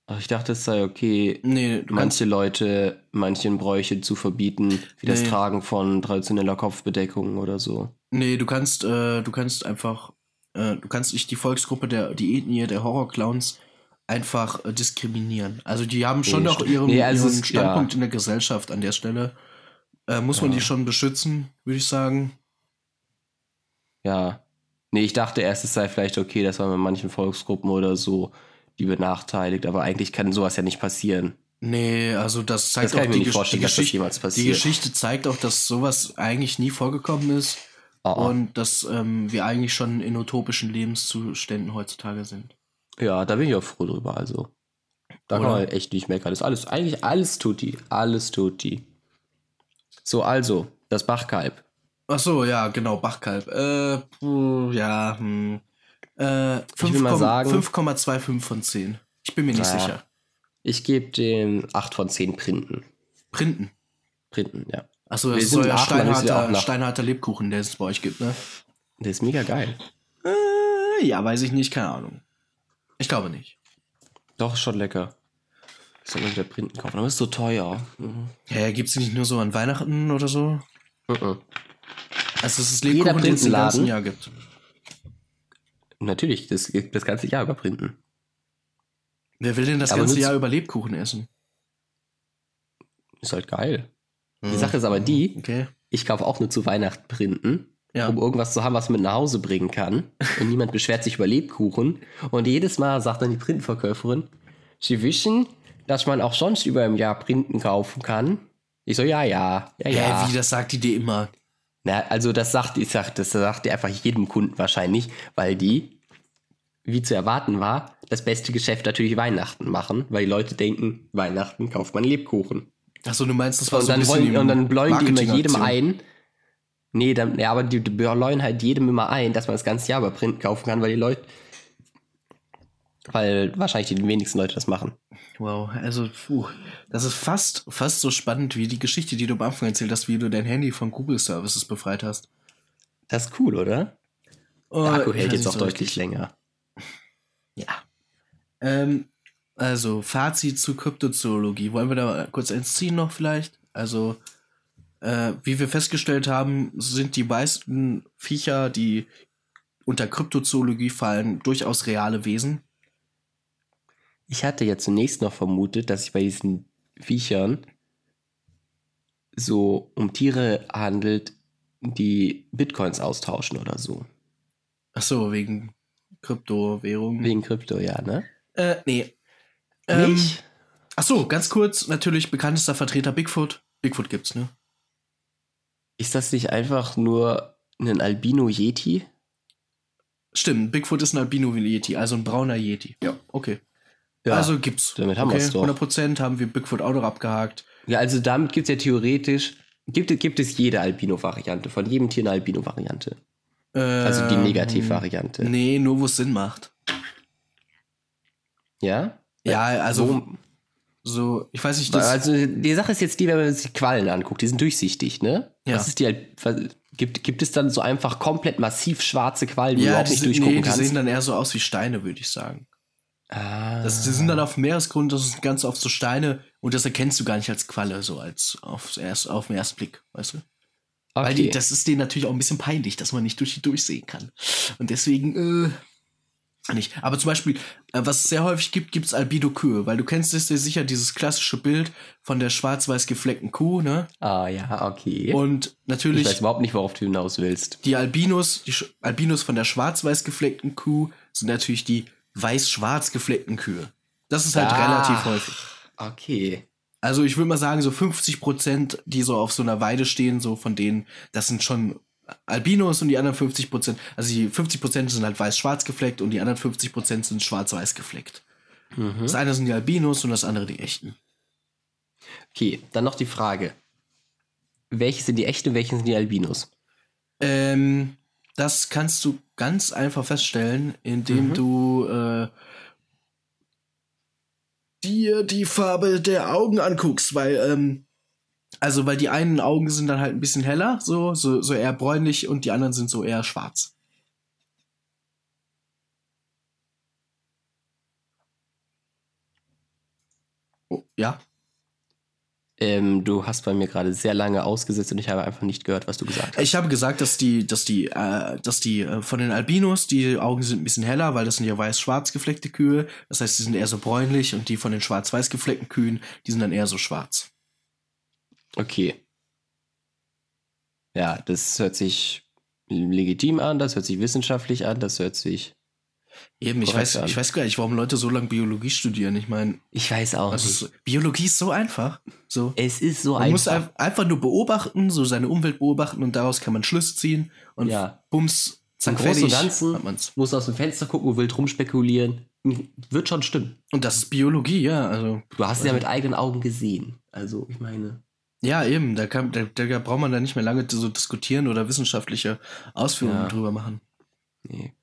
Ach, ich dachte, es sei okay, nee, manche Leute, manchen Bräuche zu verbieten, wie nee. das Tragen von traditioneller Kopfbedeckung oder so. Nee, du kannst, äh, du kannst einfach, äh, du kannst nicht die Volksgruppe der, die Ethnie der Horrorclowns einfach äh, diskriminieren. Also die haben schon nee, noch ihren, nee, also ihren Standpunkt ja. in der Gesellschaft an der Stelle. Äh, muss ja. man die schon beschützen, würde ich sagen. Ja. Nee, ich dachte erst, es sei vielleicht okay, dass man mit manchen Volksgruppen oder so die benachteiligt, aber eigentlich kann sowas ja nicht passieren. Nee, also das zeigt das auch die, Gesch die, Geschichte, die Geschichte zeigt auch, dass sowas eigentlich nie vorgekommen ist oh, oh. und dass ähm, wir eigentlich schon in utopischen Lebenszuständen heutzutage sind. Ja, da bin ich auch froh drüber, also. Da Oder? kann man echt nicht meckern. Das ist alles, eigentlich alles tut die. Alles tut die. So, also, das Bachkalb. Ach so, ja, genau, Bachkalb. Äh, ja, hm. Äh, 5,25 von 10. Ich bin mir nicht naja. sicher. Ich gebe dem 8 von 10 Printen. Printen? Printen, ja. Achso, das ist so ein steinharter, steinharter Lebkuchen, der es bei euch gibt, ne? Der ist mega geil. Äh, ja, weiß ich nicht, keine Ahnung. Ich glaube nicht. Doch, schon lecker. Ich soll mal wieder Printen kaufen, aber ist so teuer. Mhm. Ja, gibt es nicht nur so an Weihnachten oder so? Mhm. Also es ist Lebkuchen, den es im ganzen Jahr gibt. Natürlich, das, das ganze Jahr überprinten. Wer will denn das aber ganze Jahr über Lebkuchen essen? Ist halt geil. Die hm. Sache ist aber die, okay. ich kaufe auch nur zu Weihnachten Printen, ja. um irgendwas zu haben, was man nach Hause bringen kann. Und niemand beschwert sich über Lebkuchen. Und jedes Mal sagt dann die Printenverkäuferin, sie wissen, dass man auch sonst über im Jahr Printen kaufen kann. Ich so, ja, ja, ja, ja. Hä, wie, das sagt die dir immer? Na, also das sagt, ich sag, das sagt ihr einfach jedem Kunden wahrscheinlich, weil die, wie zu erwarten war, das beste Geschäft natürlich Weihnachten machen, weil die Leute denken, Weihnachten kauft man Lebkuchen. Achso, du meinst, das war und so ein bisschen wollen, Und dann bläuen die immer jedem ein. Nee, dann, ja, aber die, die bläuen halt jedem immer ein, dass man das ganze Jahr über Print kaufen kann, weil die Leute, weil wahrscheinlich die wenigsten Leute das machen. Wow, also puh, das ist fast, fast so spannend wie die Geschichte, die du am Anfang erzählt hast, wie du dein Handy von Google Services befreit hast. Das ist cool, oder? Oh, Der Akku hält jetzt auch so deutlich richtig. länger. Ja. Ähm, also, Fazit zu Kryptozoologie. Wollen wir da kurz eins ziehen noch vielleicht? Also, äh, wie wir festgestellt haben, sind die meisten Viecher, die unter Kryptozoologie fallen, durchaus reale Wesen. Ich hatte ja zunächst noch vermutet, dass sich bei diesen Viechern so um Tiere handelt, die Bitcoins austauschen oder so. Ach so, wegen Kryptowährungen. Wegen Krypto, ja, ne? Äh, nee. Ähm, Nicht? Ach so, ganz kurz, natürlich bekanntester Vertreter Bigfoot. Bigfoot gibt's, ne? Ist das nicht einfach nur ein Albino-Yeti? Stimmt, Bigfoot ist ein Albino-Yeti, also ein brauner Yeti. Ja, okay. Ja, also gibt's. Damit haben okay, wir es doch. 100% haben wir Bigfoot auch noch abgehakt. Ja, also damit gibt es ja theoretisch, gibt, gibt es jede Albino-Variante, von jedem Tier eine Albino-Variante. Ähm, also die Negativ-Variante. Nee, nur wo es Sinn macht. Ja? Ja, also wo, so, ich weiß nicht, das Also die Sache ist jetzt die, wenn man sich die Quallen anguckt, die sind durchsichtig, ne? Ja. Was ist die gibt, gibt es dann so einfach komplett massiv schwarze Quallen, die ja, du überhaupt nicht durchgucken nee, kannst? die sehen dann eher so aus wie Steine, würde ich sagen. Ah. Das, die sind dann auf Meeresgrund, das ist ganz oft so Steine und das erkennst du gar nicht als Qualle, so als auf, erst, auf den ersten Blick, weißt du? Okay. Weil die, das ist denen natürlich auch ein bisschen peinlich, dass man nicht durch die durchsehen kann. Und deswegen, äh, nicht. Aber zum Beispiel, äh, was es sehr häufig gibt, gibt es Albido-Kühe, weil du kennst es dir sicher, dieses klassische Bild von der schwarz-weiß gefleckten Kuh, ne? Ah, ja, okay. Und natürlich. Ich weiß überhaupt nicht, worauf du hinaus willst. Die Albinos, die Albinos von der schwarz-weiß gefleckten Kuh sind natürlich die weiß-schwarz gefleckten Kühe. Das ist halt ah, relativ häufig. Okay. Also ich würde mal sagen, so 50 Prozent, die so auf so einer Weide stehen, so von denen, das sind schon Albinos und die anderen 50 Prozent, also die 50 Prozent sind halt weiß-schwarz gefleckt und die anderen 50 Prozent sind schwarz-weiß gefleckt. Mhm. Das eine sind die Albinos und das andere die echten. Okay, dann noch die Frage. Welche sind die echten und welche sind die Albinos? Ähm, das kannst du ganz einfach feststellen, indem mhm. du äh, dir die Farbe der Augen anguckst, weil ähm, also weil die einen Augen sind dann halt ein bisschen heller, so so, so eher bräunlich und die anderen sind so eher schwarz. Oh, ja. Ähm, du hast bei mir gerade sehr lange ausgesetzt und ich habe einfach nicht gehört, was du gesagt hast. Ich habe gesagt, dass die, dass die, äh, dass die äh, von den Albinos, die Augen sind ein bisschen heller, weil das sind ja weiß-schwarz gefleckte Kühe. Das heißt, die sind eher so bräunlich und die von den schwarz-weiß gefleckten Kühen, die sind dann eher so schwarz. Okay. Ja, das hört sich legitim an, das hört sich wissenschaftlich an, das hört sich Eben, ich weiß, ich weiß gar nicht, warum Leute so lange Biologie studieren. Ich meine, ich weiß auch also nicht. Biologie ist so einfach. So. Es ist so man einfach. Man muss einfach nur beobachten, so seine Umwelt beobachten und daraus kann man Schlüsse ziehen und ja. bums, zack, fertig. Und Ganzen muss aus dem Fenster gucken, wild rumspekulieren. Wird schon stimmen. Und das ist Biologie, ja. Also, du hast es ja mit eigenen Augen gesehen. Also, ich meine. Ja, eben, da, kann, da, da braucht man da nicht mehr lange so diskutieren oder wissenschaftliche Ausführungen ja. drüber machen. Nee.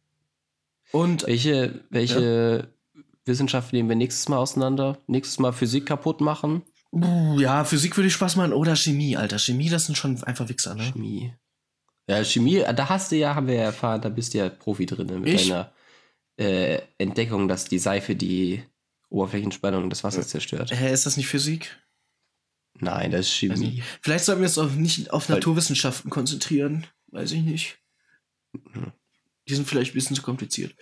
Und welche, welche ja? Wissenschaft nehmen wir nächstes Mal auseinander? Nächstes Mal Physik kaputt machen? Ja, Physik würde ich Spaß machen oder Chemie, Alter. Chemie, das sind schon einfach Wichser, ne? Chemie. Ja, Chemie, da hast du ja, haben wir ja erfahren, da bist du ja Profi drin ne, mit ich? deiner äh, Entdeckung, dass die Seife die Oberflächenspannung des Wassers zerstört. Hä, ist das nicht Physik? Nein, das ist Chemie. Also, vielleicht sollten wir uns auch nicht auf Naturwissenschaften konzentrieren. Weiß ich nicht. Mhm. Die sind vielleicht ein bisschen zu kompliziert.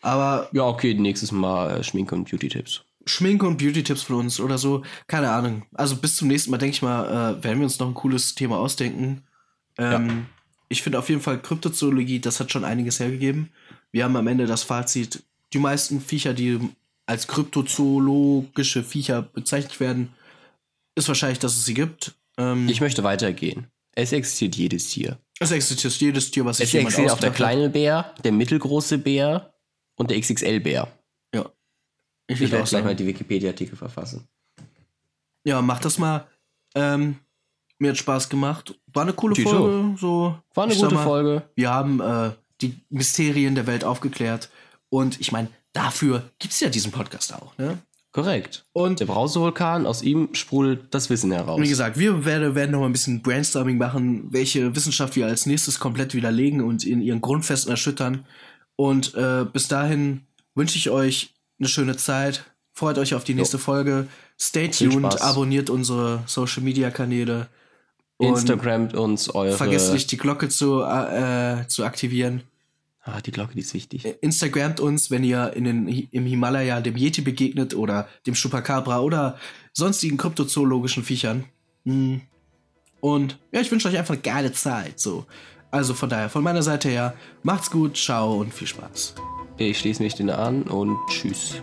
Aber. Ja, okay, nächstes Mal äh, Schminke und Beauty-Tipps. Schminke und Beauty-Tipps von uns oder so. Keine Ahnung. Also bis zum nächsten Mal, denke ich mal, äh, werden wir uns noch ein cooles Thema ausdenken. Ähm, ja. Ich finde auf jeden Fall Kryptozoologie, das hat schon einiges hergegeben. Wir haben am Ende das Fazit, die meisten Viecher, die als kryptozoologische Viecher bezeichnet werden, ist wahrscheinlich, dass es sie gibt. Ähm, ich möchte weitergehen. Es existiert jedes Tier. Es existiert jedes Tier, was sich Es existiert auch der kleine Bär, der mittelgroße Bär und der XXL-Bär. Ja. Ich, ich werde gleich mal die Wikipedia-Artikel verfassen. Ja, mach das mal. Ähm, mir hat Spaß gemacht. War eine coole die Folge. So, War eine gute mal, Folge. Wir haben äh, die Mysterien der Welt aufgeklärt. Und ich meine, dafür gibt es ja diesen Podcast auch. Ne? Korrekt. Und der Brausevulkan, aus ihm sprudelt das Wissen heraus. Wie gesagt, wir werden, werden noch mal ein bisschen Brainstorming machen, welche Wissenschaft wir als nächstes komplett widerlegen und in ihren Grundfesten erschüttern. Und äh, bis dahin wünsche ich euch eine schöne Zeit. Freut euch auf die nächste jo. Folge. Stay tuned, abonniert unsere Social Media Kanäle. Instagramt uns eure. Vergesst nicht, die Glocke zu, äh, zu aktivieren. Ah, die Glocke, die ist wichtig. Äh, Instagramt uns, wenn ihr in den, im Himalaya dem Yeti begegnet oder dem Chupacabra oder sonstigen kryptozoologischen Viechern. Hm. Und ja, ich wünsche euch einfach eine geile Zeit. So. Also von daher, von meiner Seite her, macht's gut, ciao und viel Spaß. Ich schließe mich den an und tschüss.